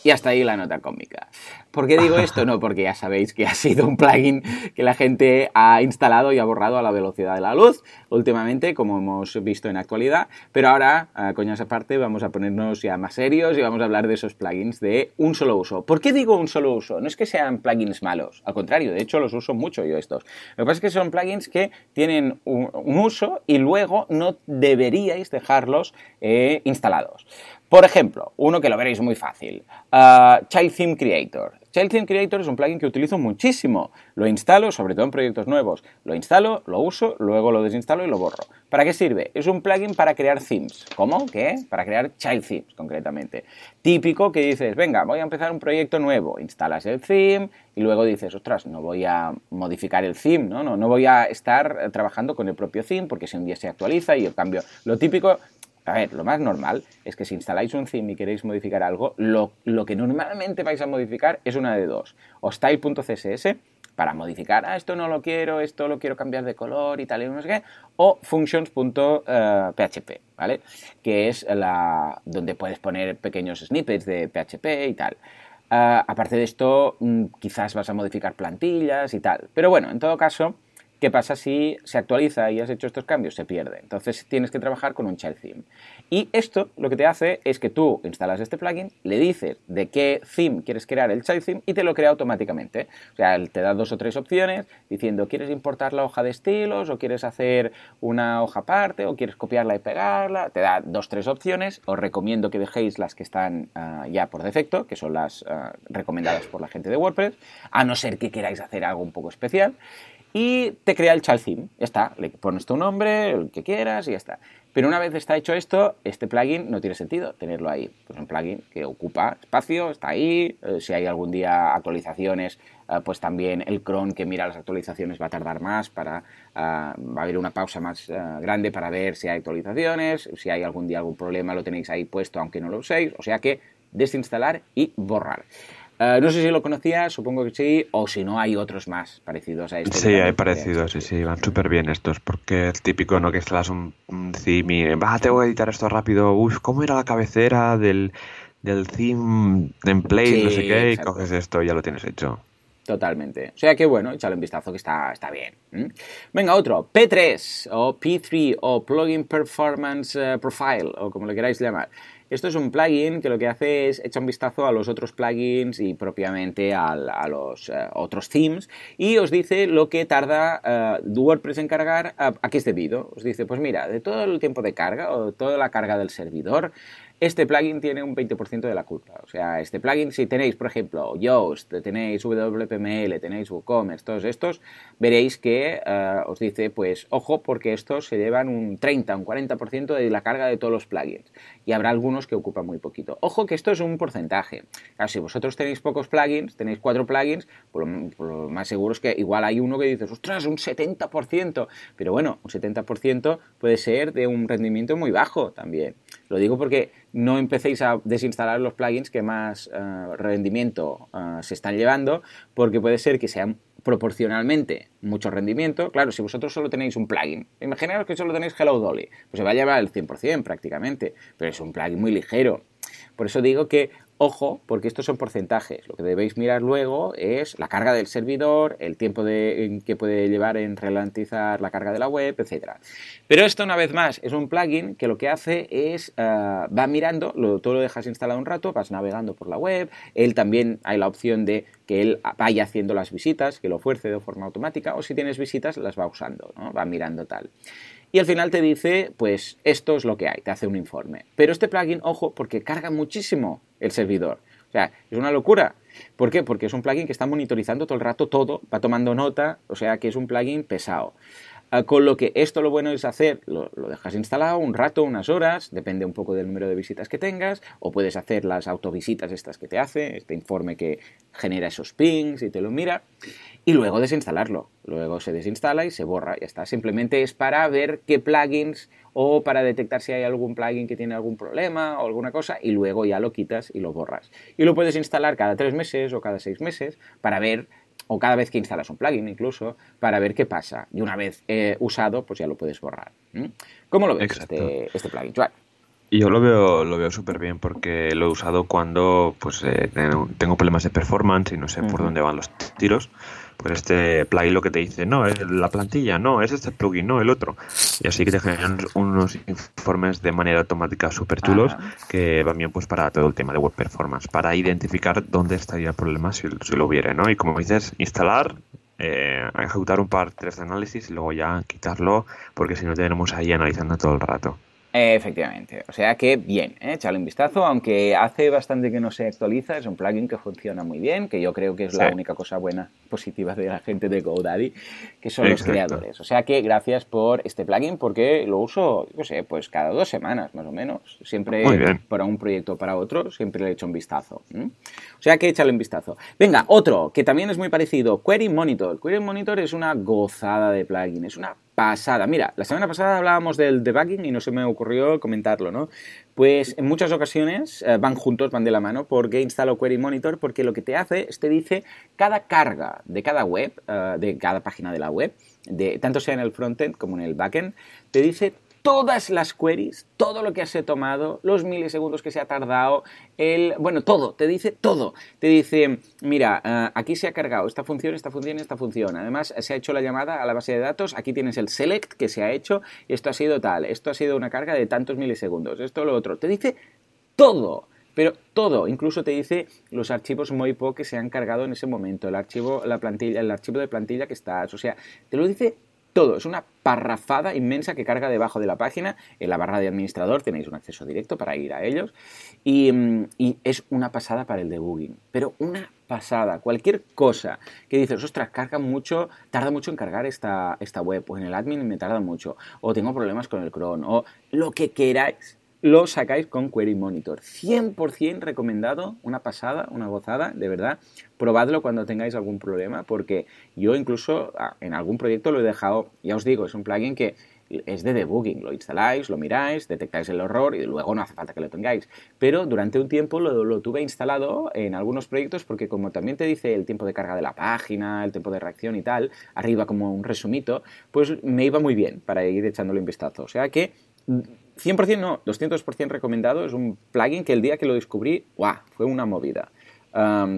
Y hasta ahí la nota cómica. ¿Por qué digo esto? No, porque ya sabéis que ha sido un plugin que la gente ha instalado y ha borrado a la velocidad de la luz últimamente, como hemos visto en actualidad. Pero ahora, coñas aparte, vamos a ponernos ya más serios y vamos a hablar de esos plugins de un solo uso. ¿Por qué digo un solo uso? No es que sean plugins malos, al contrario, de hecho los uso mucho yo estos. Lo que pasa es que son plugins que tienen un, un uso y luego no deberíais dejarlos eh, instalados. Por ejemplo, uno que lo veréis muy fácil, ah, Child Theme Creator. Child Theme Creator es un plugin que utilizo muchísimo. Lo instalo, sobre todo en proyectos nuevos. Lo instalo, lo uso, luego lo desinstalo y lo borro. ¿Para qué sirve? Es un plugin para crear themes. ¿Cómo? ¿Qué? Para crear child themes, concretamente. Típico que dices, venga, voy a empezar un proyecto nuevo. Instalas el theme y luego dices, ostras, no voy a modificar el theme, ¿no? No, no voy a estar trabajando con el propio theme porque si un día se actualiza y el cambio... Lo típico a ver, lo más normal es que si instaláis un theme y queréis modificar algo, lo, lo que normalmente vais a modificar es una de dos. O style.css para modificar, ah, esto no lo quiero, esto lo quiero cambiar de color y tal y no sé qué, o functions.php, ¿vale? Que es la donde puedes poner pequeños snippets de PHP y tal. Ah, aparte de esto, mm, quizás vas a modificar plantillas y tal. Pero bueno, en todo caso, ¿qué pasa si se actualiza y has hecho estos cambios? Se pierde. Entonces tienes que trabajar con un child theme. Y esto lo que te hace es que tú instalas este plugin, le dices de qué theme quieres crear el child theme y te lo crea automáticamente. O sea, te da dos o tres opciones diciendo, ¿quieres importar la hoja de estilos o quieres hacer una hoja aparte o quieres copiarla y pegarla? Te da dos o tres opciones. Os recomiendo que dejéis las que están ah, ya por defecto, que son las ah, recomendadas por la gente de WordPress, a no ser que queráis hacer algo un poco especial y te crea el child. Ya está, le pones tu nombre, el que quieras y ya está. Pero una vez está hecho esto, este plugin no tiene sentido tenerlo ahí. Pues un plugin que ocupa espacio, está ahí. eh, si hay algún día actualizaciones, eh, pues también el cron que mira las actualizaciones va a tardar más para ah, va a haber una pausa más grande para ver si hay actualizaciones. Si hay algún día algún problema, lo tenéis ahí puesto aunque no lo uséis. O sea que desinstalar y borrar. Eh, no sé si lo conocías, supongo que sí, o si no hay otros más parecidos a este. Sí, hay parecidos, sí, sí, van súper bien estos, porque es típico, ¿no? Que instalas un, un theme y, va, tengo que editar esto rápido, uf, ¿cómo era la cabecera del, del theme template, no sé qué? Y coges esto y ya lo tienes hecho. Totalmente. O sea que bueno, échale un vistazo que está, está bien. Venga, otro. P3 o P3 o Plugin Performance eh, Profile o como le queráis llamar. Esto es un plugin que lo que hace es echar un vistazo a los otros plugins y propiamente a, los eh, otros themes y os dice lo que tarda eh, WordPress en cargar a, a qué es debido. Os dice, pues mira, de todo el tiempo de carga o toda la carga del servidor, este plugin tiene un 20% de la culpa. O sea, este plugin, si tenéis, por ejemplo, Yoast, tenéis WPML, tenéis WooCommerce, todos estos, veréis que eh, os dice, pues, ojo, porque estos se llevan un 30, un 40% de la carga de todos los plugins. Y habrá algunos que ocupan muy poquito. Ojo que esto es un porcentaje. Claro, si vosotros tenéis pocos plugins, tenéis cuatro plugins, por lo, más seguro es que igual hay uno que dices, ostras, un 70%. Pero bueno, un 70% puede ser de un rendimiento muy bajo también. Lo digo porque no empecéis a desinstalar los plugins que más eh, rendimiento eh, se están llevando, porque puede ser que sean proporcionalmente mucho rendimiento. Claro, si vosotros solo tenéis un plugin, imaginaos que solo tenéis Hello Dolly, pues se va a llevar el 100% prácticamente, pero es un plugin muy ligero. Por eso digo que Ojo, porque estos son porcentajes. Lo que debéis mirar luego es la carga del servidor, el tiempo que puede llevar en ralentizar la carga de la web, etc. Pero esto, una vez más, es un plugin que lo que hace es, eh, va mirando, lo, tú lo dejas instalado un rato, vas navegando por la web, él también hay la opción de que él vaya haciendo las visitas, que lo fuerce de forma automática, o si tienes visitas, las va usando, ¿no? va mirando tal y al final te dice, pues esto es lo que hay, te hace un informe. Pero este plugin, ojo, porque carga muchísimo el servidor. O sea, es una locura. ¿Por qué? Porque es un plugin que está monitorizando todo el rato todo, va tomando nota, o sea que es un plugin pesado. Ah, con lo que esto lo bueno es hacer, lo, dejas instalado un rato, unas horas, depende un poco del número de visitas que tengas, o puedes hacer las autovisitas estas que te hace, este informe que genera esos pings y te lo mira, y luego desinstalarlo. Luego se desinstala y se borra, ya está. Simplemente es para ver qué plugins o para detectar si hay algún plugin que tiene algún problema o alguna cosa y luego ya lo quitas y lo borras. Y lo puedes instalar cada tres meses o cada seis meses para ver o cada vez que instalas un plugin incluso, para ver qué pasa. Y una vez eh, usado, pues ya lo puedes borrar. ¿Cómo lo ves este, este, plugin, Yo lo veo, lo veo súper bien porque lo he usado cuando pues eh, tengo problemas de performance y no sé por dónde van los tiros pues este plugin lo que te dice, no, es la plantilla, no, es este plugin, no, el otro. Y así que te generan unos informes de manera automática súper chulos que van bien pues para todo el tema de web performance, para identificar dónde estaría el problema si, lo hubiera, ¿no? Y como dices, instalar, eh, ejecutar un par, tres de análisis y luego ya quitarlo, porque si no tenemos ahí analizando todo el rato. Efectivamente, o sea que bien, ¿eh? echarle un vistazo, aunque hace bastante que no se actualiza, es un plugin que funciona muy bien, que yo creo que es la única cosa buena, positiva de la gente de GoDaddy, que son los creadores. O sea que gracias por este plugin, porque lo uso, yo sé, pues cada dos semanas más o menos, siempre para un proyecto o para otro, siempre le echo un vistazo. O sea que echarle un vistazo. Venga, otro que también es muy parecido, Query Monitor. Query Monitor es una gozada de plugin, es una pasada. Mira, la semana pasada hablábamos del debugging y no se me ocurrió comentarlo, ¿no? Pues en muchas ocasiones eh, van juntos, van de la mano, porque instalo Query Monitor, porque lo que te hace es te dice cada carga de cada web, eh, de cada página de la web, de, tanto sea en el frontend como en el backend, te dice todas las queries, todo lo que has tomado, los milisegundos que se ha tardado, el, bueno, todo, te dice todo. Te dice, mira, eh, aquí se ha cargado esta función, esta función, esta función. Además, se ha hecho la llamada a la base de datos, aquí tienes el select que se ha hecho, esto ha sido tal, esto ha sido una carga de tantos milisegundos, esto lo otro. Te dice todo. Pero todo, incluso te dice los archivos MOIPO que se han cargado en ese momento, el archivo, la plantilla, el archivo de plantilla que estás, o sea, te lo dice todo. Es una parrafada inmensa que carga debajo de la página. En la barra de administrador tenéis un acceso directo para ir a ellos. Mm, y, es una pasada para el debugging. Pero una pasada. Cualquier cosa que dices, ostras, carga mucho, tarda mucho en cargar esta, esta web. O en el admin me tarda mucho. O tengo problemas con el cron. O lo que queráis lo sacáis con Query Monitor. 100% recomendado, una pasada, una gozada, de verdad. Probadlo cuando tengáis algún problema, porque yo incluso ah, en algún proyecto lo he dejado, ya os digo, es un plugin que es de debugging, lo instaláis, lo miráis, detectáis el error y luego no hace falta que lo tengáis. Pero durante un tiempo lo, lo, tuve instalado en algunos proyectos porque como también te dice el tiempo de carga de la página, el tiempo de reacción y tal, arriba como un resumito, pues me iba muy bien para ir echándole un vistazo. O sea que 100% no, 200% recomendado. Es un plugin que el día que lo descubrí, ¡guau! Fue una movida.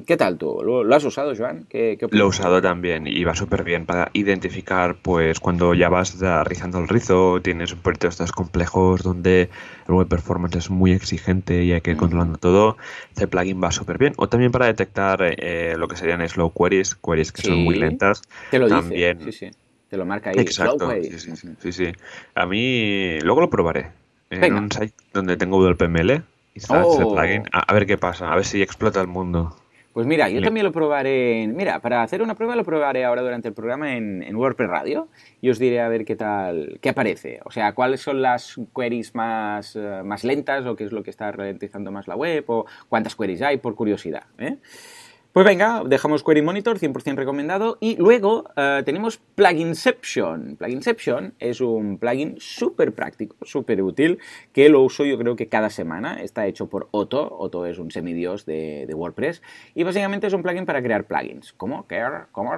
¿Qué tal tú? ¿Lo, has usado, Joan? ¿Qué, lo he usado también y va súper bien para identificar, pues, cuando ya vas rizando el rizo, tienes un proyecto estos complejos donde el web performance es muy exigente y hay que ir controlando todo. Este plugin va súper bien. O también para detectar eh, lo que serían slow queries, queries que son muy lentas. Te lo también, dice. Sí, sí. Te lo marca ahí. Exacto. Sí sí, sí, sí, A mí, luego lo probaré en un site donde tengo WPML, ese Oh. plugin, a, a ver qué pasa, a ver si explota el mundo. Pues mira, yo también lo probaré. en- Mira, para hacer una prueba lo probaré ahora durante el programa en, en WordPress Radio y os diré a ver qué tal, qué aparece. O sea, cuáles son las queries más, eh, más lentas o qué es lo que está ralentizando más la web o cuántas queries hay por curiosidad. ¿eh? Pues venga, dejamos Query Monitor, 100% recomendado. Y luego eh, tenemos Pluginception. Pluginception es un plugin súper práctico, súper útil, que lo uso yo creo que cada semana. Está hecho por Otto. Otto es un semidios de, de WordPress. Y básicamente es un plugin para crear plugins. ¿Cómo? ¿Qué? ¿Cómo?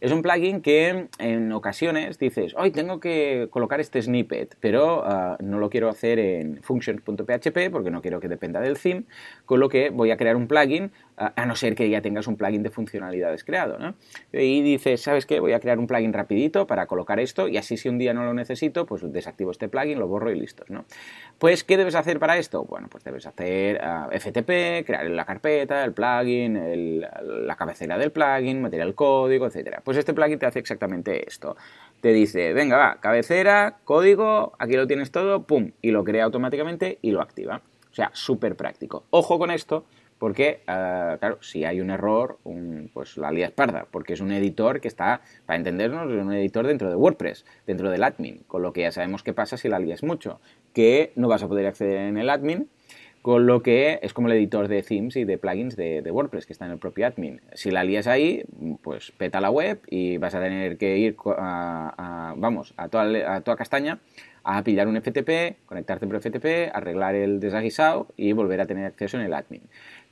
Es un plugin que en ocasiones dices, hoy tengo que colocar este snippet, pero eh, no lo quiero hacer en functions.php porque no quiero que dependa del theme, con lo que voy a crear un plugin a no ser que ya tengas un plugin de funcionalidades creado, ¿no? Y dices, ¿sabes qué? Voy a crear un plugin rapidito para colocar esto y así si un día no lo necesito, pues desactivo este plugin, lo borro y listos, ¿no? Pues, ¿qué debes hacer para esto? Bueno, pues debes hacer ah, FTP, crear la carpeta, el plugin, la cabecera del plugin, meter el código, etcétera. Pues este plugin te hace exactamente esto. Te dice, venga, va, cabecera, código, aquí lo tienes todo, pum, y lo crea automáticamente y lo activa. Sea, súper práctico. Ojo con esto, porque, eh, claro, si hay un error, pues la lías parda, porque es un editor que está, para entendernos, es un editor dentro de WordPress, dentro del admin, con lo que ya sabemos qué pasa si la lías mucho, que no vas a poder acceder en el admin, con lo que es como el editor de themes y de plugins de, WordPress que está en el propio admin. Si la lías ahí, pues peta la web y vas a tener que ir a, vamos, a toda castaña a pillar un FTP, conectarte por FTP, arreglar el desaguisado y volver a tener acceso en el admin.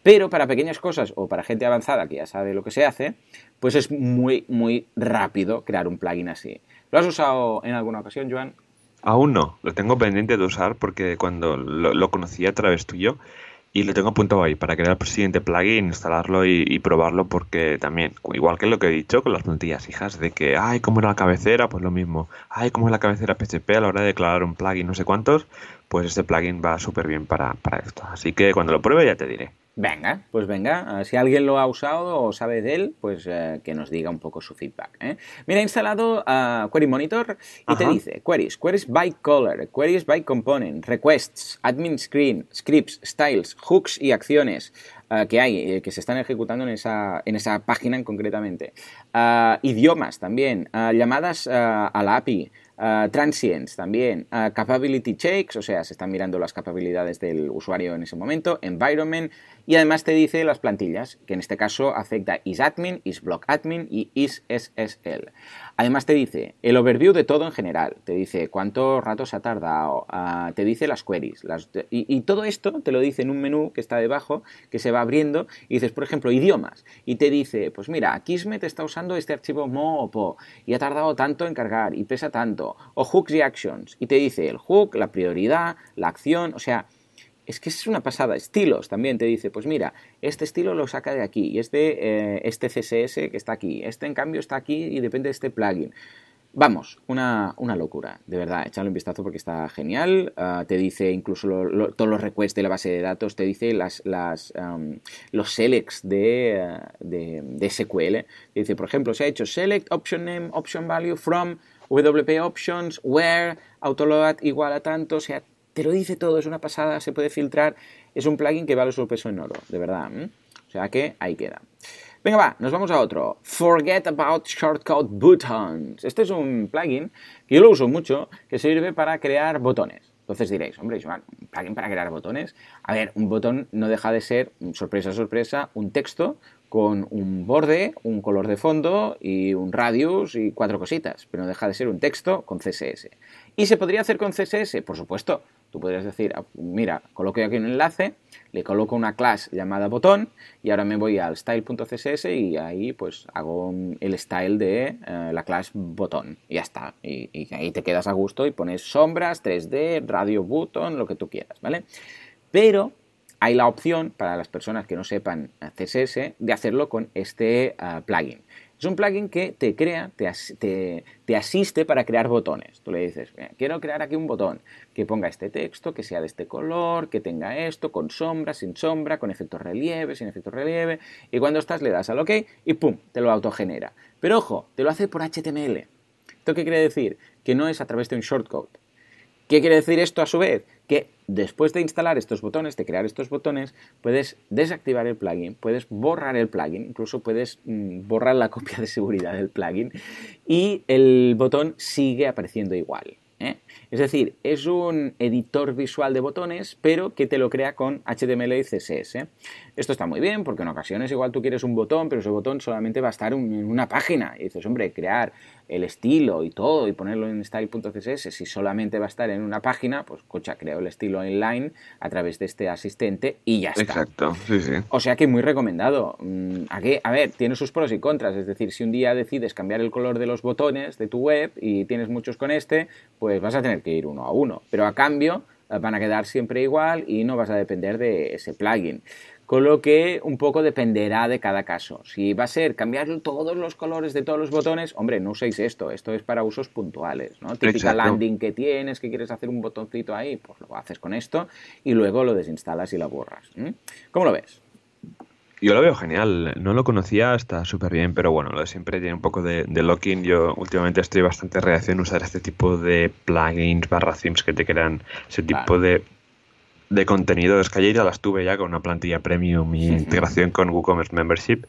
Pero para pequeñas cosas o para gente avanzada que ya sabe lo que se hace, pues es muy, muy rápido crear un plugin así. ¿Lo has usado en alguna ocasión, Joan? Aún no, lo tengo pendiente de usar porque cuando lo, lo conocí a través tuyo y lo tengo apuntado ahí para crear el siguiente plugin, instalarlo y, probarlo porque también, igual que lo que he dicho con las plantillas hijas, de que, ay, ¿cómo era la cabecera? Pues lo mismo. Ay, ¿cómo es la cabecera PHP a la hora de declarar un plugin no sé cuántos? Pues este plugin va súper bien para, para esto. Así que cuando lo pruebe ya te diré. Venga, pues venga, eh, si alguien lo ha usado o sabe de él, pues eh, que nos diga un poco su feedback. ¿eh? Mira, he instalado Query Monitor y te dice queries, queries by color, queries by component, requests, admin screen, scripts, styles, hooks y acciones que hay, eh, que se están ejecutando en esa, en esa página en concretamente. Idiomas también, llamadas a la API, ah, transients también, capability checks, o sea, se están mirando las capacidades del usuario en ese momento, environment, y además te dice las plantillas, que en este caso afecta isAdmin, isBlockAdmin y isSSL. Además te dice el overview de todo en general, te dice cuánto rato se ha tardado, ah, te dice las queries, las- y, y todo esto te lo dice en un menú que está debajo, que se va abriendo, y dices, por ejemplo, idiomas, y te dice, pues mira, Kismet está usando este archivo mo o po, y ha tardado tanto en cargar, y pesa tanto, o hooks y actions, y te dice el hook, la prioridad, la acción, o sea, es que es una pasada. Estilos también te dice, pues mira, este estilo lo saca de aquí, y este, eh, este CSS que está aquí, este en cambio está aquí y depende de este plugin. Vamos, una, una locura, de verdad, échale un vistazo porque está genial. Ah, te dice incluso todos los requests de la base de datos, te dice las, las, los selects de, ah, de, SQL. Te dice, por ejemplo, se ha hecho select option name, option value from WP options, where, autoload igual a tanto, o sea, te lo dice todo, es una pasada, se puede filtrar, es un plugin que vale su peso en oro, de verdad. O sea que ahí queda. Venga, va, nos vamos a otro. Forget about shortcut buttons. Este es un plugin que yo lo uso mucho, que sirve para crear botones. Entonces diréis, hombre, Joan, un plugin para crear botones. A ver, un botón no deja de ser, sorpresa, sorpresa, un texto con un borde, un color de fondo y un radius y cuatro cositas, pero no deja de ser un texto con CSS. ¿Y se podría hacer con CSS? Por supuesto. Tú podrías decir, ah, mira, coloco aquí un enlace, le coloco una clase llamada botón y ahora me voy al style.css y ahí pues hago el style de eh, la clase botón y ya está. Y, y ahí te quedas a gusto y pones sombras, 3D, radio button, lo que tú quieras, ¿vale? Pero hay la opción para las personas que no sepan CSS de hacerlo con este ah, plugin. Es un plugin que te crea, te, te- te asiste para crear botones. Tú le dices, "Mira, quiero crear aquí un botón que ponga este texto, que sea de este color, que tenga esto, con sombra, sin sombra, con efecto relieve, sin efecto relieve. Y cuando estás le das al OK y ¡pum! te lo autogenera. Pero ojo, te lo hace por HTML. ¿Esto qué quiere decir? Que no es a través de un shortcode. ¿Qué quiere decir esto a su vez? Que después de instalar estos botones, de crear estos botones, puedes desactivar el plugin, puedes borrar el plugin, incluso puedes mm, borrar la copia de seguridad del plugin y el botón sigue apareciendo igual. ¿eh? Es decir, es un editor visual de botones, pero que te lo crea con HTML y CSS. Esto está muy bien porque en ocasiones igual tú quieres un botón, pero ese botón solamente va a estar en una página. Y dices, hombre, crear el estilo y todo y ponerlo en style.css, si solamente va a estar en una página, pues cocha, creo el estilo online a través de este asistente y ya está. Exacto, sí, sí. O sea que muy recomendado. Mm, Aquí, a ver, tiene sus pros y contras. Es decir, si un día decides cambiar el color de los botones de tu web y tienes muchos con este, pues vas a tener que ir uno a uno. Pero a cambio eh, van a quedar siempre igual y no vas a depender de ese plugin con lo que un poco dependerá de cada caso. Si va a ser cambiar todos los colores de todos los botones, hombre, no uséis esto, esto es para usos puntuales, ¿no? Típica landing que tienes, que quieres hacer un botoncito ahí, pues lo haces con esto y luego lo desinstalas y lo borras. ¿Cómo lo ves? Yo lo veo genial, no lo conocía, está súper bien, pero bueno, lo de siempre tiene un poco de, locking. Yo últimamente estoy bastante reacción a usar este tipo de plugins barra themes que te crean ese tipo de de contenido. Es que ayer ya las tuve ya con una plantilla premium y integración con WooCommerce Membership.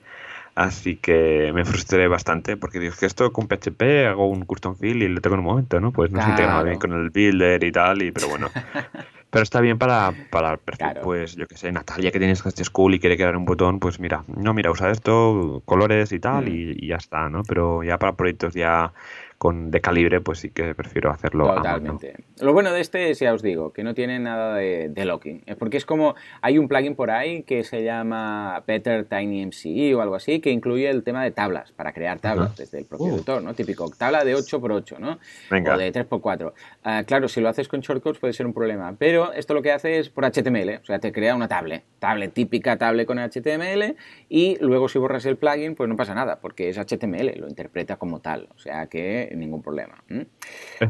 Así que me frustré bastante porque dije que esto con PHP hago un custom field y lo tengo en un momento, ¿no? Pues no se integraba bien con el builder y tal, y pero bueno. pero está bien para, para el perfil, pues yo que sé, Natalia que tiene este School y quiere crear un botón, pues mira, no, mira, usa esto, colores y tal, mm. y, y, ya está, ¿no? Pero ya para proyectos ya con de calibre, pues sí que prefiero hacerlo. Totalmente. Lo bueno de este es, ya os digo, que no tiene nada de, locking. Porque es como, hay un plugin por ahí que se llama Better Tiny MCE o algo así, que incluye el tema de tablas, para crear tablas desde el propio uh. editor, ¿no? Típico, tabla de 8x8, ¿no? Venga. O de 3x4. Ah, claro, si lo haces con shortcuts puede ser un problema, pero esto lo que hace es por HTML, o sea, te crea una tablet, tablet típica, tablet con HTML, y luego si borras el plugin, pues no pasa nada, porque es HTML, lo interpreta como tal. O sea que ningún problema.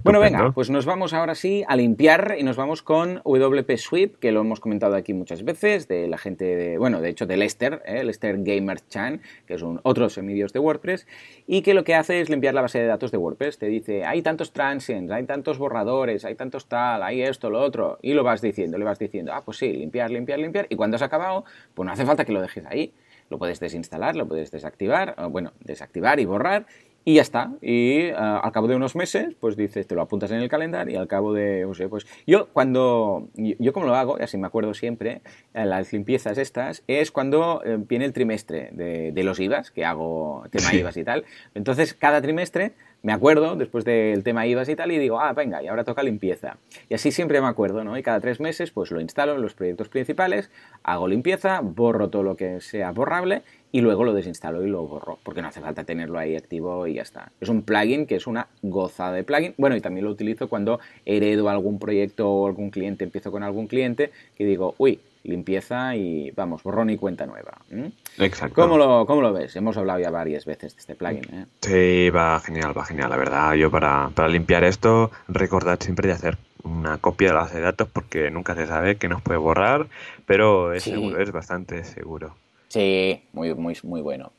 Bueno, venga, pues nos vamos ahora sí a limpiar y nos vamos con WP Sweep, que lo hemos comentado aquí muchas veces, de la gente de, bueno, de hecho de Lester, ¿eh? Lester Gamer Chan, que es un otro semidio's de WordPress, y que lo que hace es limpiar la base de datos de WordPress. Te dice, hay tantos transients, hay tantos borradores, hay tantos tal, hay esto, lo otro, y lo vas diciendo, le vas diciendo, ah, pues sí, limpiar, limpiar, limpiar, y cuando has acabado, pues no hace falta que lo dejes ahí lo puedes desinstalar, lo puedes desactivar, bueno, desactivar y borrar y ya está. Y eh, al cabo de unos meses, pues dices, te lo apuntas en el calendario y al cabo de, no sé, pues yo cuando, yo, como lo hago, y así me acuerdo siempre, eh, las limpiezas estas, es cuando eh, viene el trimestre de, de, los IVAs, que hago tema IVAs y tal. Entonces, cada trimestre me acuerdo después del tema IVAs y tal y digo, ah, venga, y ahora toca limpieza. Y así siempre me acuerdo, ¿no? Y cada tres meses pues lo instalo en los proyectos principales, hago limpieza, borro todo lo que sea borrable y luego lo desinstalo y lo borro, porque no hace falta tenerlo ahí activo y ya está. Es un plugin que es una gozada de plugin. Bueno, y también lo utilizo cuando heredo algún proyecto o algún cliente, empiezo con algún cliente, que digo, uy, limpieza y vamos, borrón y cuenta nueva. Exacto. ¿Cómo lo, ¿Cómo lo ves? Hemos hablado ya varias veces de este plugin. ¿eh? Sí, va genial, va genial, la verdad. Yo para, para limpiar esto, recordad siempre de hacer una copia de la base de datos porque nunca se sabe que nos puede borrar, pero es seguro, es bastante seguro. Sí, muy, muy, muy bueno.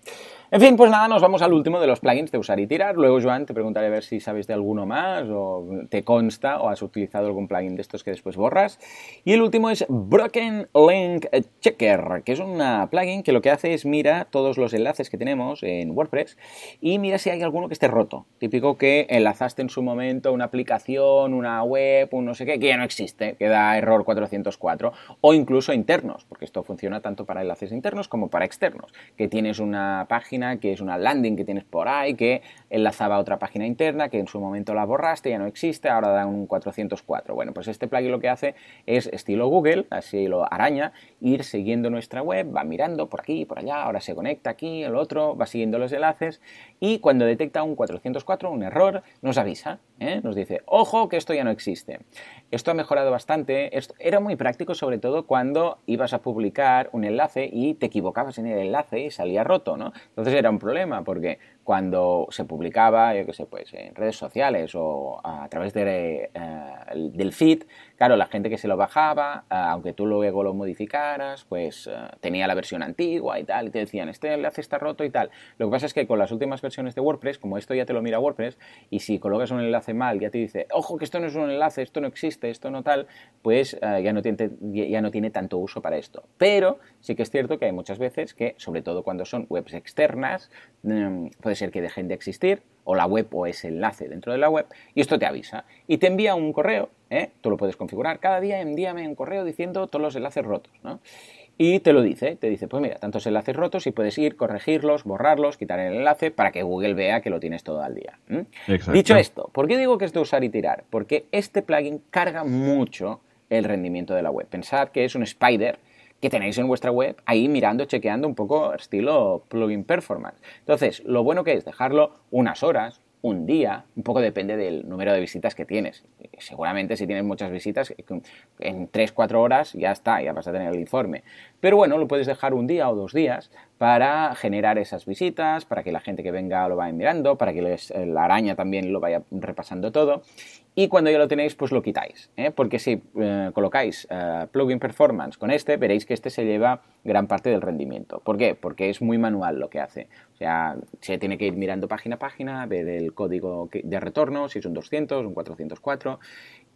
En fin, pues nada, nos vamos al último de los plugins de usar y tirar. Luego, Joan, te preguntaré a ver si sabes de alguno más o te consta o has utilizado algún plugin de estos que después borras. Y el último es Broken Link Checker, que es una plugin que lo que hace es mira todos los enlaces que tenemos en WordPress y mira si hay alguno que esté roto. Típico que enlazaste en su momento una aplicación, una web, un no sé qué, que ya no existe, que da error 404. O incluso internos, porque esto funciona tanto para enlaces internos como para externos. Que tienes una página que es una landing que tienes por ahí, que enlazaba a otra página interna, que en su momento la borraste, ya no existe, ahora da un 404. Bueno, pues este plugin lo que hace es estilo Google, así lo araña, ir siguiendo nuestra web, va mirando por aquí, por allá, ahora se conecta aquí, el otro, va siguiendo los enlaces y cuando detecta un 404, un error, nos avisa, ¿eh? nos dice, ojo que esto ya no existe. Esto ha mejorado bastante, esto era muy práctico sobre todo cuando ibas a publicar un enlace y te equivocabas en el enlace y salía roto, ¿no? Entonces era un problema porque cuando se publicaba, yo qué sé, pues en redes sociales o a través de, eh, del feed, claro, la gente que se lo bajaba, eh, aunque tú luego lo modificaras, pues eh, tenía la versión antigua y tal, y te decían, este enlace está roto y tal. Lo que pasa es que con las últimas versiones de WordPress, como esto ya te lo mira WordPress, y si colocas un enlace mal, ya te dice, ojo, que esto no es un enlace, esto no existe, esto no tal, pues ya, no tiene, ya no tiene tanto uso para esto. Pero sí que es cierto que hay muchas veces que, sobre todo cuando son webs externas, mm, puede ser que dejen de existir, o la web o ese enlace dentro de la web, y esto te avisa. Y te envía un correo, ¿eh? tú lo puedes configurar, cada día envíame un correo diciendo todos los enlaces rotos, ¿no? Y te lo dice, te dice, pues mira, tantos enlaces rotos y puedes ir, corregirlos, borrarlos, quitar el enlace para que Google vea que lo tienes todo al día. Dicho esto, ¿por qué digo que es de usar y tirar? Porque este plugin carga mucho el rendimiento de la web. Pensad que es un spider que tenéis en vuestra web ahí mirando, chequeando un poco estilo plugin performance. Entonces, lo bueno que es dejarlo unas horas, un día, un poco depende del número de visitas que tienes. Seguramente si tienes muchas visitas, en 3-4 horas ya está, ya vas a tener el informe. Pero bueno, lo puedes dejar un día o dos días para generar esas visitas, para que la gente que venga lo vaya mirando, para que la araña también lo vaya repasando todo y cuando ya lo tenéis, pues lo quitáis. ¿eh? Porque si eh, colocáis eh, plugin performance con este, veréis que este se lleva gran parte del rendimiento. ¿Por qué? Porque es muy manual lo que hace. O sea, se tiene que ir mirando página a página, ver el código de retorno, si es un 200, un 404,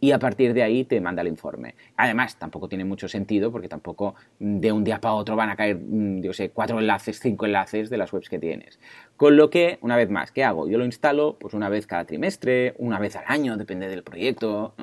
y a partir de ahí te manda el informe. Además, tampoco tiene mucho sentido porque tampoco de un día para otro van a caer, mm, yo sé, cuatro enlaces, cinco enlaces de las webs que tienes. Con lo que, una vez más, ¿qué hago? Yo lo instalo pues una vez cada trimestre, una vez al año, depende del proyecto.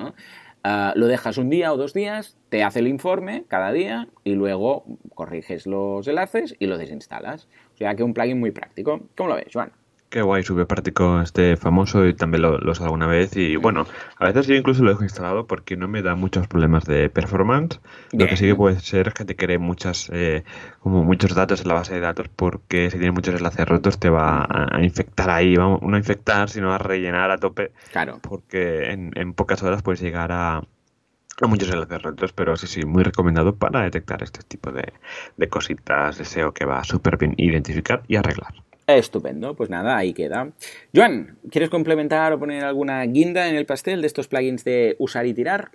Ah, lo dejas un día o dos días, te hace el informe cada día y luego corriges los enlaces y lo desinstalas. O sea que un plugin muy práctico. ¿Cómo lo ves, Juan? Qué guay, súper práctico este famoso y también lo, lo alguna vez y bueno, a veces yo incluso lo dejo instalado porque no me da muchos problemas de performance. Lo que sí que puede ser que te cree muchas, eh, como muchos datos en la base de datos porque si tienes muchos enlaces rotos te va a, infectar ahí, vamos, no a infectar sino a rellenar a tope. Claro. Porque en, en pocas horas puedes llegar a, a muchos enlaces rotos, pero sí, sí, muy recomendado para detectar este tipo de, de cositas de SEO que va súper bien identificar y arreglar. Estupendo, pues nada, ahí queda. Joan, ¿quieres complementar o poner alguna guinda en el pastel de estos plugins de usar y tirar?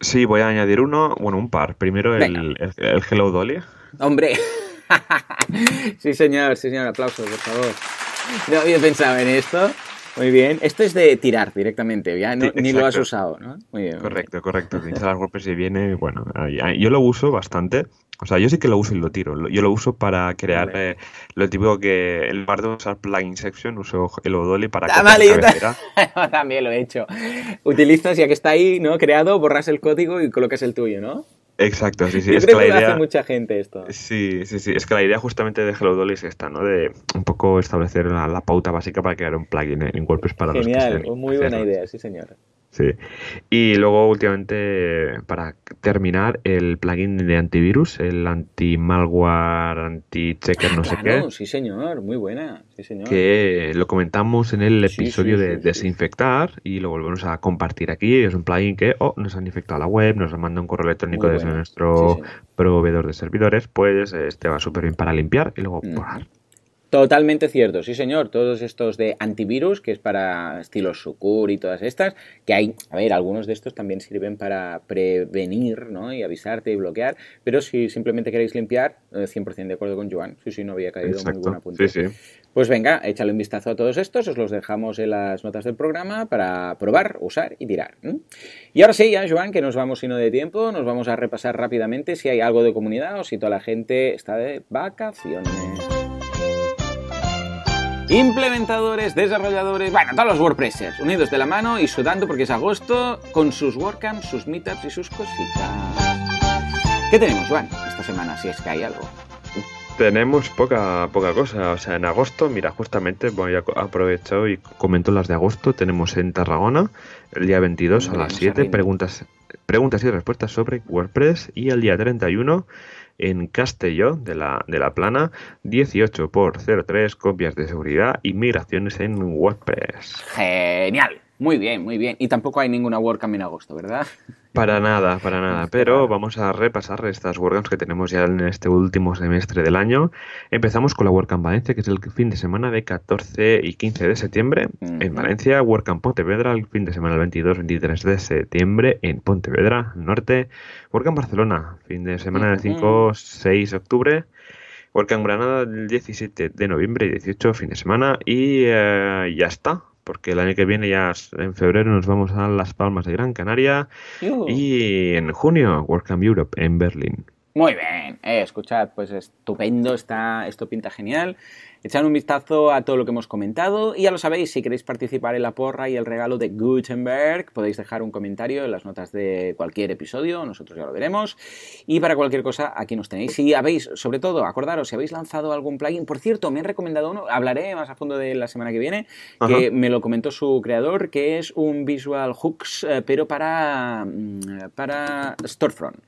Sí, voy a añadir uno, bueno, un par. Primero el, el, Hello Dolly. Hombre, sí señor, sí señor, aplausos, por favor. No había pensado en esto. Muy bien. Esto es de tirar directamente, ya ni lo has usado, ¿no? Muy bien. Correcto, correcto. WordPress y viene, bueno, yo lo uso bastante. O sea, yo sí que lo uso y lo tiro. Yo lo uso para crear eh, lo típico que en lugar de usar plugin section uso el Odoli para ah, vale, yo también lo he hecho. Utilizas ya que está ahí, ¿no? Creado, borras el código y colocas el tuyo, ¿no? Exacto, sí, sí. es creo que, la idea... hace mucha gente esto. Sí, sí, sí. Es que la idea justamente de Hello Dolly es esta, ¿no? De un poco establecer la, pauta básica para crear un plugin en WordPress para los Genial, muy buena idea, sí, señor. Sí. Y luego últimamente, para terminar, el plugin de antivirus, el anti-malware, anti-checker, no sé qué. Sí, señor, muy buena. Sí, señor. Que lo comentamos en el episodio de desinfectar y lo volvemos a compartir aquí. Es un plugin que oh, nos han infectado la web, nos manda un correo electrónico desde nuestro proveedor de servidores, pues este va súper bien para limpiar y luego borrar. Totalmente cierto, sí señor. Todos estos de antivirus, que es para estilos Sucur y todas estas, que hay, a ver, algunos de estos también sirven para prevenir, ¿no? Y avisarte y bloquear, pero si simplemente queréis limpiar, 100% eh, de acuerdo con Joan. Sí, sí, no había caído muy buena punta. Sí, sí. Pues venga, échale un vistazo a todos estos, os los dejamos en las notas del programa para probar, usar y tirar. Y ahora sí, ya, Joan, que nos vamos sino de tiempo, nos vamos a repasar rápidamente si hay algo de comunidad o si toda la gente está de vacaciones. Implementadores, desarrolladores, bueno, todos los WordPressers, unidos de la mano y sudando porque es agosto, con sus WordCamps, sus meetups y sus cositas. ¿Qué tenemos, Juan, esta semana, si es que hay algo? Tenemos poca, poca cosa, o sea, en agosto, mira, justamente voy a aprovechar y comento las de agosto. Tenemos en Tarragona, el día 22 a las 7, preguntas, preguntas y respuestas sobre WordPress, y el día 31 en Castelló de la, de la Plana, 18 por 03 copias de seguridad y migraciones en WordPress. Genial. Muy bien, muy bien. Y tampoco hay ninguna WordCamp en agosto, ¿verdad? Para nada, para nada. Pero vamos a repasar estas WordCamps que tenemos ya en este último semestre del año. Empezamos con la WordCamp Valencia, que es el fin de semana de 14 y 15 de septiembre en Valencia. WordCamp Pontevedra, el fin de semana del 22-23 de septiembre en Pontevedra, norte. WordCamp Barcelona, fin de semana del 5-6 de octubre. WordCamp Granada el 17 de noviembre y 18 fin de semana. Y eh, ya está porque el año que viene ya en febrero nos vamos a Las Palmas de Gran Canaria y en junio WordCamp Europe en Berlín. Muy bien, eh, escuchad, pues estupendo, está, esto pinta genial. Echad un vistazo a todo lo que hemos comentado y ya lo sabéis, si queréis participar en la porra y el regalo de Gutenberg, podéis dejar un comentario en las notas de cualquier episodio, nosotros ya lo veremos. Y para cualquier cosa, aquí nos tenéis. Si habéis, sobre todo, acordaros, si habéis lanzado algún plugin, por cierto, me han recomendado uno, hablaré más a fondo de la semana que viene, que me lo comentó su creador, que es un Visual Hooks, eh, pero para, mm, para Storefront.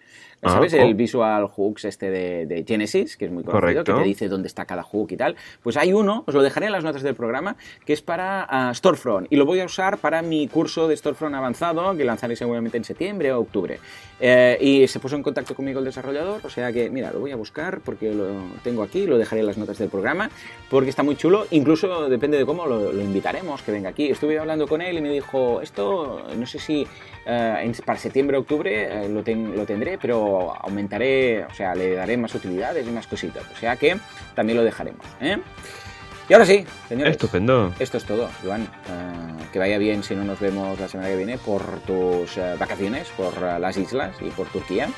Ah, ¿Sabes? el Visual Hooks este de, Genesis, que es muy conocido, que te dice dónde está cada hook y tal. Pues hay uno, os lo dejaré en las notas del programa, que es para ah, Storefront. Y lo voy a usar para mi curso de Storefront avanzado, que lanzaré seguramente en septiembre o octubre. Eh, y se puso en contacto conmigo el desarrollador, o sea que, mira, lo voy a buscar porque lo tengo aquí, lo dejaré en las notas del programa, porque está muy chulo. Incluso depende de cómo lo, invitaremos, que venga aquí. Estuve hablando con él y me dijo, esto, no sé si eh, para septiembre o octubre eh, lo, lo tendré, pero aumentaré, o sea, le daré más utilidades y más cositas. O sea que también lo dejaremos. ¿eh? Y ahora sí, señores. Estupendo. Esto es todo, Joan. Eh, que vaya bien si no nos vemos la semana que viene por tus eh, vacaciones, por las islas y por Turquía.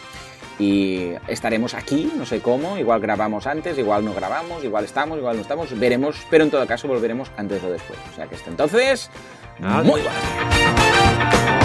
Y estaremos aquí, no sé cómo, igual grabamos antes, igual no grabamos, igual estamos, igual no estamos, veremos, pero en todo caso volveremos antes o después. O sea que hasta entonces, muy buenas